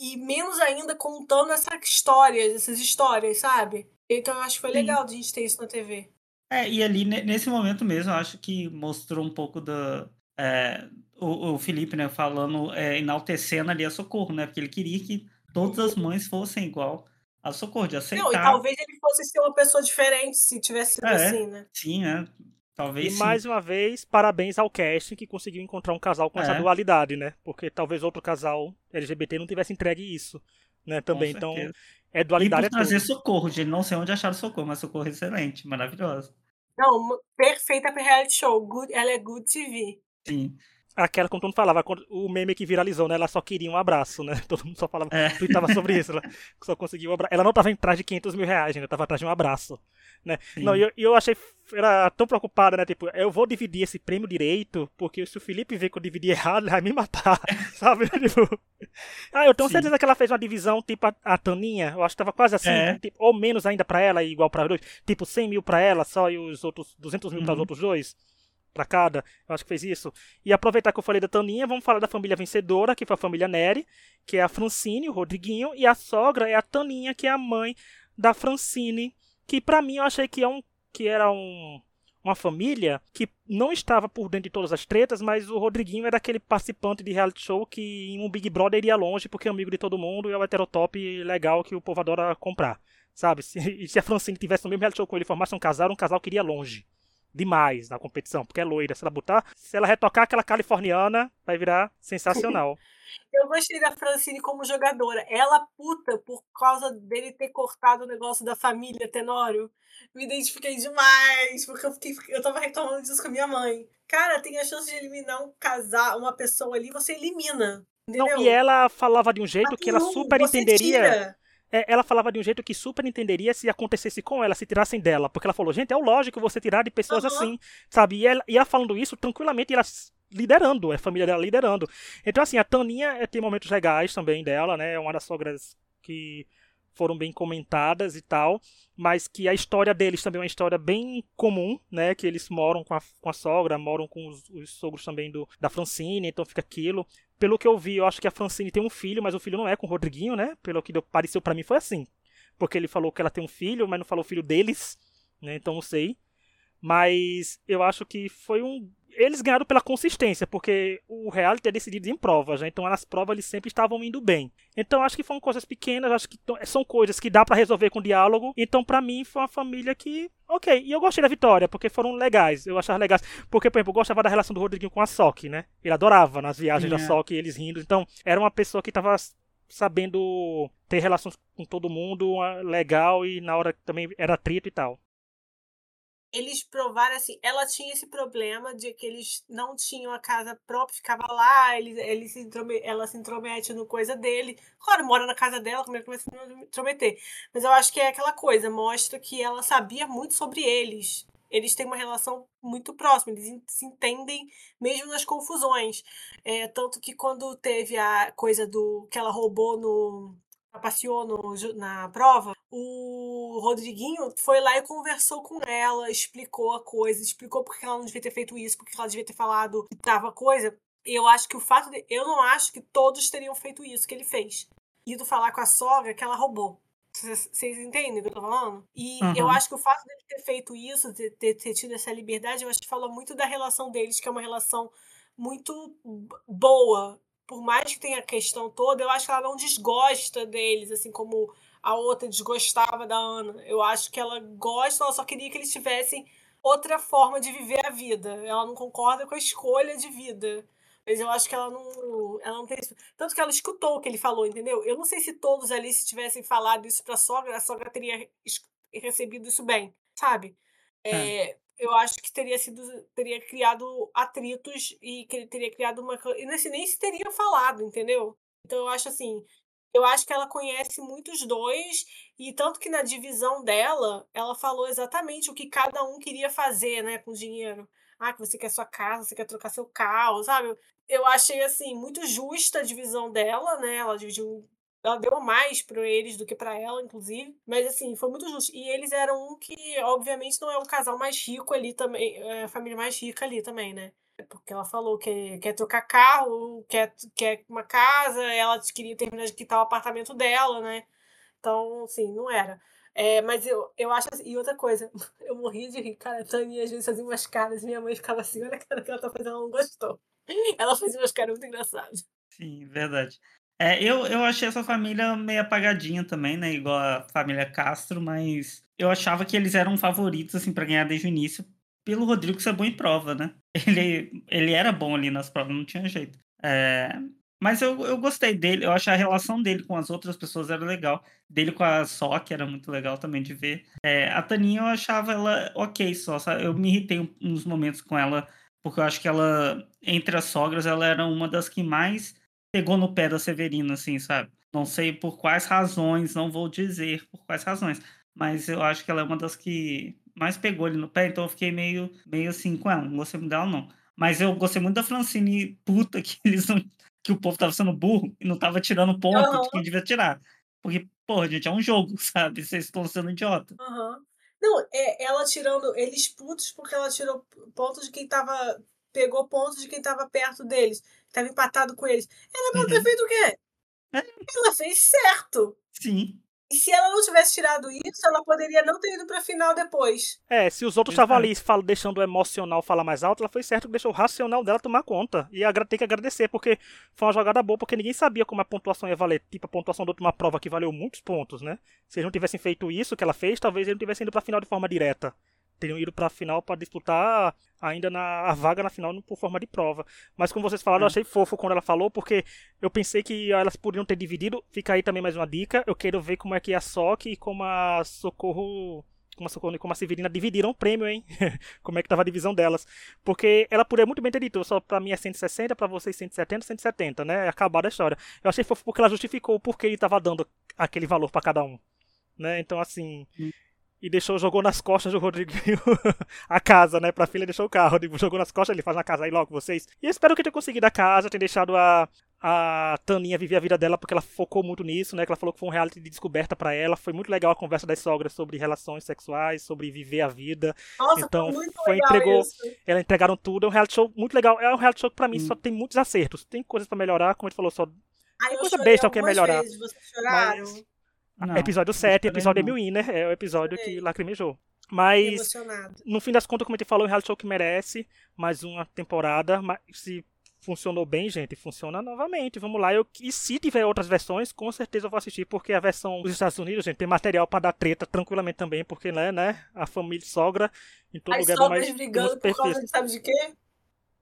e menos ainda contando essa história, essas histórias, sabe? Então eu acho que foi Sim. legal de a gente ter isso na TV. É, e ali ne- nesse momento mesmo, eu acho que mostrou um pouco da. é, o, o Felipe, né, falando, é, enaltecendo ali a Socorro, né? Porque ele queria que todas as mães fossem igual a Socorro, de aceitar. Não, e talvez ele fosse ser uma pessoa diferente se tivesse sido É. assim, né? Sim, né? E Talvez sim. mais uma vez, parabéns ao casting que conseguiu encontrar um casal com essa É. dualidade, né? Porque talvez outro casal LGBT não tivesse entregue isso, né? Também. Então, é E dualidade é por trazer tudo. Socorro, gente. Não sei onde acharam Socorro, mas Socorro é excelente, maravilhosa. Não, perfeita pra reality show. Good, ela é good TV. Sim. Aquela, como todo mundo falava, o meme que viralizou, né? Ela só queria um abraço, né? *laughs* Todo mundo só falava, É. tweetava sobre isso. Ela só conseguiu um abraço. Ela não tava atrás de 500 mil reais, ainda tava atrás de um abraço, né? Sim. Não, e eu, eu achei, era tão preocupada, né? Tipo, eu vou dividir esse prêmio direito, porque se o Felipe ver que eu dividi errado, ele vai me matar, *laughs* sabe? *laughs* Tipo, ah, eu tenho Sim. certeza que ela fez uma divisão tipo a, a Taninha, eu acho que tava quase assim, É. tipo, ou menos ainda pra ela igual pra dois, tipo 100 mil pra ela só e os outros 200 mil para os Uhum. outros dois. Pra cada, eu acho que fez isso. E aproveitar que eu falei da Taninha, vamos falar da família vencedora, que foi a família Neri, que é a Francine, o Rodriguinho, e a sogra é a Taninha, que é a mãe da Francine, que pra mim eu achei que, é um, que era um, uma família que não estava por dentro de todas as tretas, mas o Rodriguinho era aquele participante de reality show que em um Big Brother iria longe porque é amigo de todo mundo e é o heterotop legal que o povo adora comprar, sabe? *laughs* Se, se a Francine tivesse no mesmo reality show com ele formasse um casal, um casal que iria longe demais na competição, porque é loira. Se ela botar, se ela retocar aquela californiana, vai virar sensacional. *laughs* Eu gostei da Francine como jogadora. Ela puta por causa dele ter cortado o negócio da família Tenório. Me identifiquei demais, porque eu, fiquei, eu tava reclamando disso com a minha mãe. Cara, tem a chance de eliminar um casal, uma pessoa ali, você elimina. Entendeu? Não, e ela falava de um jeito que ela super entenderia. tira. É, ela falava de um jeito que super entenderia se acontecesse com ela, se tirassem dela. Porque ela falou, gente, é lógico você tirar de pessoas Aham. assim, sabe? E ela, e ela falando isso tranquilamente, e ela liderando, é a família dela liderando. Então, assim, a Taninha é, tem momentos legais também dela, né? É uma das sogras que foram bem comentadas e tal, mas que a história deles também é uma história bem comum, né? Que eles moram com a, com a sogra, moram com os, os sogros também do, da Francine, então fica aquilo. Pelo que eu vi, eu acho que a Francine tem um filho, mas o filho não é com o Rodriguinho, né? Pelo que pareceu pra mim foi assim. Porque ele falou que ela tem um filho, mas não falou o filho deles, né? Então não sei. Mas eu acho que foi um. Eles ganharam pela consistência, porque o reality é decidido em provas, né? Então nas provas eles sempre estavam indo bem. Então acho que foram coisas pequenas, acho que são coisas que dá pra resolver com diálogo. Então pra mim foi uma família que, ok. E eu gostei da vitória, porque foram legais. Eu achava legais. Porque, por exemplo, eu gostava da relação do Rodriguinho com a Sock, né? Ele adorava nas viagens da é. Sock, eles rindo. Então era uma pessoa que tava sabendo ter relações com todo mundo legal e na hora também era atrito e tal. Eles provaram assim, ela tinha esse problema de que eles não tinham a casa própria, ficava lá, ele, ele se introme- ela se intromete no coisa dele. Claro, mora na casa dela, como é que vai se intrometer? Mas eu acho que é aquela coisa, mostra que ela sabia muito sobre eles. Eles têm uma relação muito próxima, eles se entendem mesmo nas confusões. É, tanto que quando teve a coisa do que ela roubou no. passeou no, na prova, o Rodriguinho foi lá e conversou com ela, explicou a coisa, explicou porque ela não devia ter feito isso, porque ela devia ter falado que tava coisa. Eu acho que o fato de. Eu não acho que todos teriam feito isso que ele fez. Ido falar com a sogra que ela roubou. Vocês entendem o que eu tô falando? E Uhum. eu acho que o fato dele ter feito isso, de ter, ter tido essa liberdade, eu acho que fala muito da relação deles, que é uma relação muito boa. Por mais que tenha a questão toda, eu acho que ela não desgosta deles, assim como a outra desgostava da Ana. Eu acho que ela gosta, ela só queria que eles tivessem outra forma de viver a vida. Ela não concorda com a escolha de vida. Mas eu acho que ela não, ela não tem isso. Tanto que ela escutou o que ele falou, entendeu? Eu não sei se todos ali, se tivessem falado isso pra sogra, a sogra teria recebido isso bem, sabe? É, eu acho que teria sido teria criado atritos e que teria criado uma e nem se teria falado entendeu então eu acho assim eu acho que ela conhece muito os dois e tanto que na divisão dela ela falou exatamente o que cada um queria fazer né com o dinheiro ah, que você quer sua casa, você quer trocar seu carro, sabe? Eu achei, assim, muito justa a divisão dela, né? Ela dividiu ela deu mais para eles do que para ela, inclusive. Mas assim, foi muito justo. E eles eram um que, obviamente, não é o casal mais rico ali também, é a família mais rica ali também, né? Porque ela falou que quer trocar carro, quer, quer uma casa, ela queria terminar de quitar o apartamento dela, né? Então, assim, não era. É, mas eu, eu acho assim, e outra coisa, *laughs* eu morri de rir, cara, a Tânia às vezes fazia umas caras e minha mãe ficava assim, olha a cara que ela tá fazendo, ela não gostou. *laughs* Ela fazia umas caras muito engraçadas. Sim, verdade. É, eu, eu achei essa família meio apagadinha também, né? Igual a família Castro, mas eu achava que eles eram favoritos, assim, para ganhar desde o início, pelo Rodrigo ser bom em prova, né? *laughs* Ele, ele era bom ali nas provas, não tinha jeito. É, mas eu, eu gostei dele, eu acho a relação dele com as outras pessoas era legal. Dele com a Sok era muito legal também de ver. É, a Taninha eu achava ela ok só, sabe? eu me irritei uns momentos com ela, porque eu acho que ela, entre as sogras, ela era uma das que mais pegou no pé da Severina, assim, sabe? Não sei por quais razões, não vou dizer por quais razões, mas eu acho que ela é uma das que mais pegou ele no pé, então eu fiquei meio, meio assim com ela, não gostei muito dela, não. Mas eu gostei muito da Francine puta *laughs* que eles não, que o povo tava sendo burro e não tava tirando ponto uhum. de quem devia tirar. Porque, porra, gente, é um jogo, *laughs* sabe? Vocês estão sendo idiota. Uhum. Não, é ela tirando eles putos porque ela tirou pontos de quem tava. Pegou pontos de quem tava perto deles estava empatado com eles. Ela pode ter uhum. feito o quê? É. Ela fez certo. Sim. E se ela não tivesse tirado isso, ela poderia não ter ido pra final depois. É, se os outros estavam ali fala, deixando o emocional falar mais alto, ela foi certo que deixou o racional dela tomar conta. E tem que agradecer, porque foi uma jogada boa, porque ninguém sabia como a pontuação ia valer. Tipo, a pontuação da última prova que valeu muitos pontos, né? Se eles não tivessem feito isso que ela fez, talvez eles não tivessem ido pra final de forma direta teriam ido para a final para disputar ainda na a vaga na final por forma de prova. Mas como vocês falaram, é. eu achei fofo quando ela falou, porque eu pensei que elas poderiam ter dividido. Fica aí também mais uma dica. Eu quero ver como é que a SOC e como a Socorro como a, Socorro, como a Severina dividiram o prêmio, hein? *laughs* como é que tava a divisão delas. Porque ela poderia muito bem ter dito, só pra mim é 160, pra vocês 170, 170, né? Acabada a história. Eu achei fofo porque ela justificou o porquê ele tava dando aquele valor para cada um. Né? Então, assim, hum e deixou, jogou nas costas do Rodriguinho *laughs* a casa, né? Pra filha deixou o carro. Jogou nas costas, ele faz na casa aí logo vocês. E espero que tenha conseguido a casa, tenha deixado a, a Taninha viver a vida dela, porque ela focou muito nisso, né? Que ela falou que foi um reality de descoberta para ela. Foi muito legal a conversa das sogras sobre relações sexuais, sobre viver a vida. Nossa, então, foi, foi entregou, isso. ela entregaram tudo. É um reality show muito legal. É um reality show que pra mim hum. só tem muitos acertos. Tem coisas para melhorar, como a gente falou, só. Ai, coisa besta que é melhorar. Vezes, vocês choraram? Mas... Não, episódio 7, episódio Amy Winner, é o episódio que lacrimejou. Mas, no fim das contas, como a gente falou, é um reality show que merece mais uma temporada. Mas se funcionou bem, gente, funciona novamente. Vamos lá. Eu, e se tiver outras versões, com certeza eu vou assistir, porque a versão dos Estados Unidos, gente, tem material para dar treta tranquilamente também, porque, né, né a família sogra em todo As lugar do mais brigando por causa de, sabe de quê?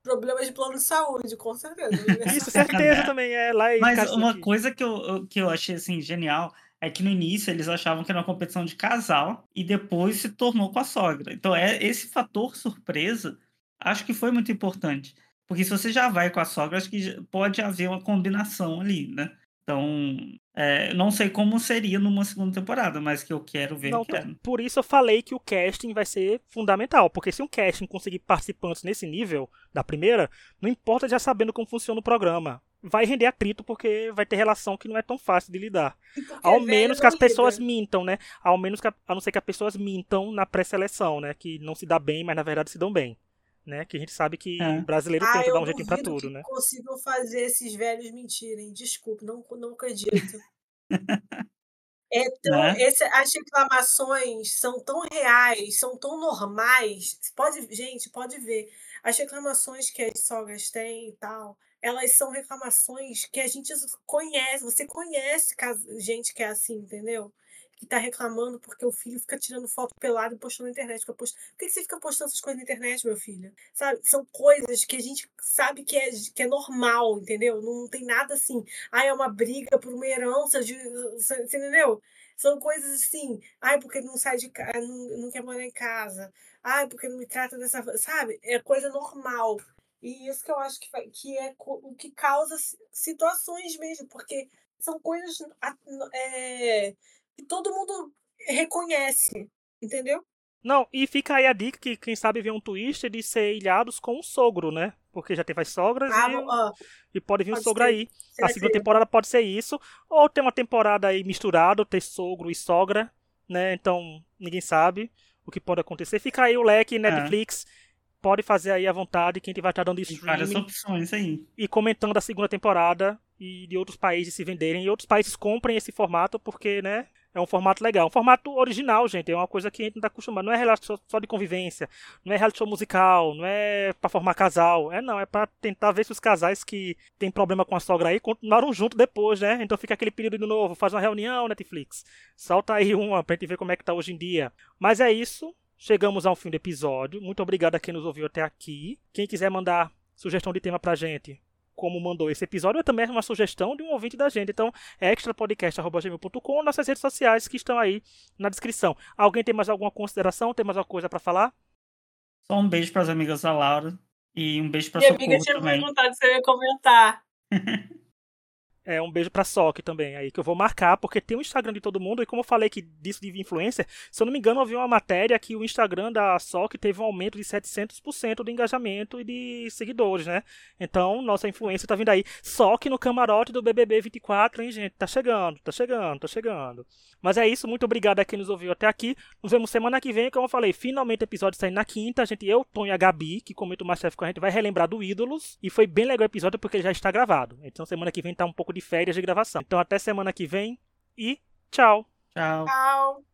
Problemas de plano de saúde, com certeza. Isso, certeza também é lá. Mas uma aqui. coisa que eu, que eu achei assim genial é que no início eles achavam que era uma competição de casal e depois se tornou com a sogra. Então, é esse fator surpresa, acho que foi muito importante. Porque se você já vai com a sogra, acho que pode haver uma combinação ali, né? Então, é, não sei como seria numa segunda temporada, mas que eu quero ver. Não, quero. Por isso eu falei que o casting vai ser fundamental. Porque se um casting conseguir participantes nesse nível da primeira, não importa já sabendo como funciona o programa vai render atrito porque vai ter relação que não é tão fácil de lidar. Ao menos que as pessoas mintam, né? Ao menos que a, a não ser que as pessoas mintam na pré-seleção, né? Que não se dá bem, mas na verdade se dão bem. Né? Que a gente sabe que é. brasileiro ah, tenta dar um jeitinho pra tudo, né? consigam fazer esses velhos mentirem. Desculpe, não, não acredito. *laughs* É tão, né? esse, as reclamações são tão reais, são tão normais. Pode, gente, pode ver. As reclamações que as sogras têm e tal, elas são reclamações que a gente conhece, você conhece gente que é assim, entendeu? Que tá reclamando porque o filho fica tirando foto pelado e postando na internet. Por que você fica postando essas coisas na internet, meu filho? Sabe? São coisas que a gente sabe que é, que é normal, entendeu? Não tem nada assim. Ah, é uma briga por uma herança de. Você entendeu? São coisas assim. Ai, porque não sai de casa, não, não quer morar em casa. Ai, porque não me trata dessa. Sabe? É coisa normal. E isso que eu acho que, que é o que causa situações mesmo, porque são coisas é, que todo mundo reconhece, entendeu? Não, e fica aí a dica que quem sabe vê um twist de ser ilhados com o sogro, né? Porque já teve as sogras Ah, e, e pode vir pode sogro ser. aí. A segunda que- temporada pode ser isso. Ou ter uma temporada aí misturado, ter sogro e sogra, né? Então, ninguém sabe o que pode acontecer. Fica aí o leque Netflix. Pode fazer aí à vontade, quem vai estar dando Tem várias streaming opções aí. e comentando a segunda temporada e de outros países se venderem e outros países comprem esse formato porque, né, é um formato legal. Um formato original, gente, é uma coisa que a gente não tá acostumado. Não é reality show só de convivência, não é reality show musical, não é pra formar casal. É não, é pra tentar ver se os casais que têm problema com a sogra aí continuaram junto depois, né? Então fica aquele período de novo, faz uma reunião, Netflix. Solta aí uma pra gente ver como é que tá hoje em dia. Mas é isso. Chegamos ao fim do episódio. Muito obrigado a quem nos ouviu até aqui. Quem quiser mandar sugestão de tema pra gente, como mandou esse episódio, é também uma sugestão de um ouvinte da gente. Então, é extrapodcast.gmail.com, nossas redes sociais que estão aí na descrição. Alguém tem mais alguma consideração? Tem mais alguma coisa pra falar? Só um beijo para as amigas da Laura e um beijo para Minha Socorro amiga tinha também. perguntado se eu ia comentar. *laughs* É, um beijo pra Sok também aí, que eu vou marcar, porque tem o Instagram de todo mundo, e como eu falei que disso de influencer, se eu não me engano, eu vi uma matéria que o Instagram da Sok teve um aumento de 700% de engajamento e de seguidores, né? Então, nossa influência tá vindo aí. Sok no camarote do BBB 24, hein, gente? Tá chegando, tá chegando, tá chegando. Mas é isso, muito obrigado a quem nos ouviu até aqui. Nos vemos semana que vem, como eu falei, finalmente o episódio saindo na quinta. A gente, eu, Tom e a Gabi, que comenta o Masterchef com a gente, vai relembrar do Ídolos. E foi bem legal o episódio porque ele já está gravado. Então semana que vem tá um pouco de férias de gravação. Então até semana que vem e tchau! Tchau. Tchau.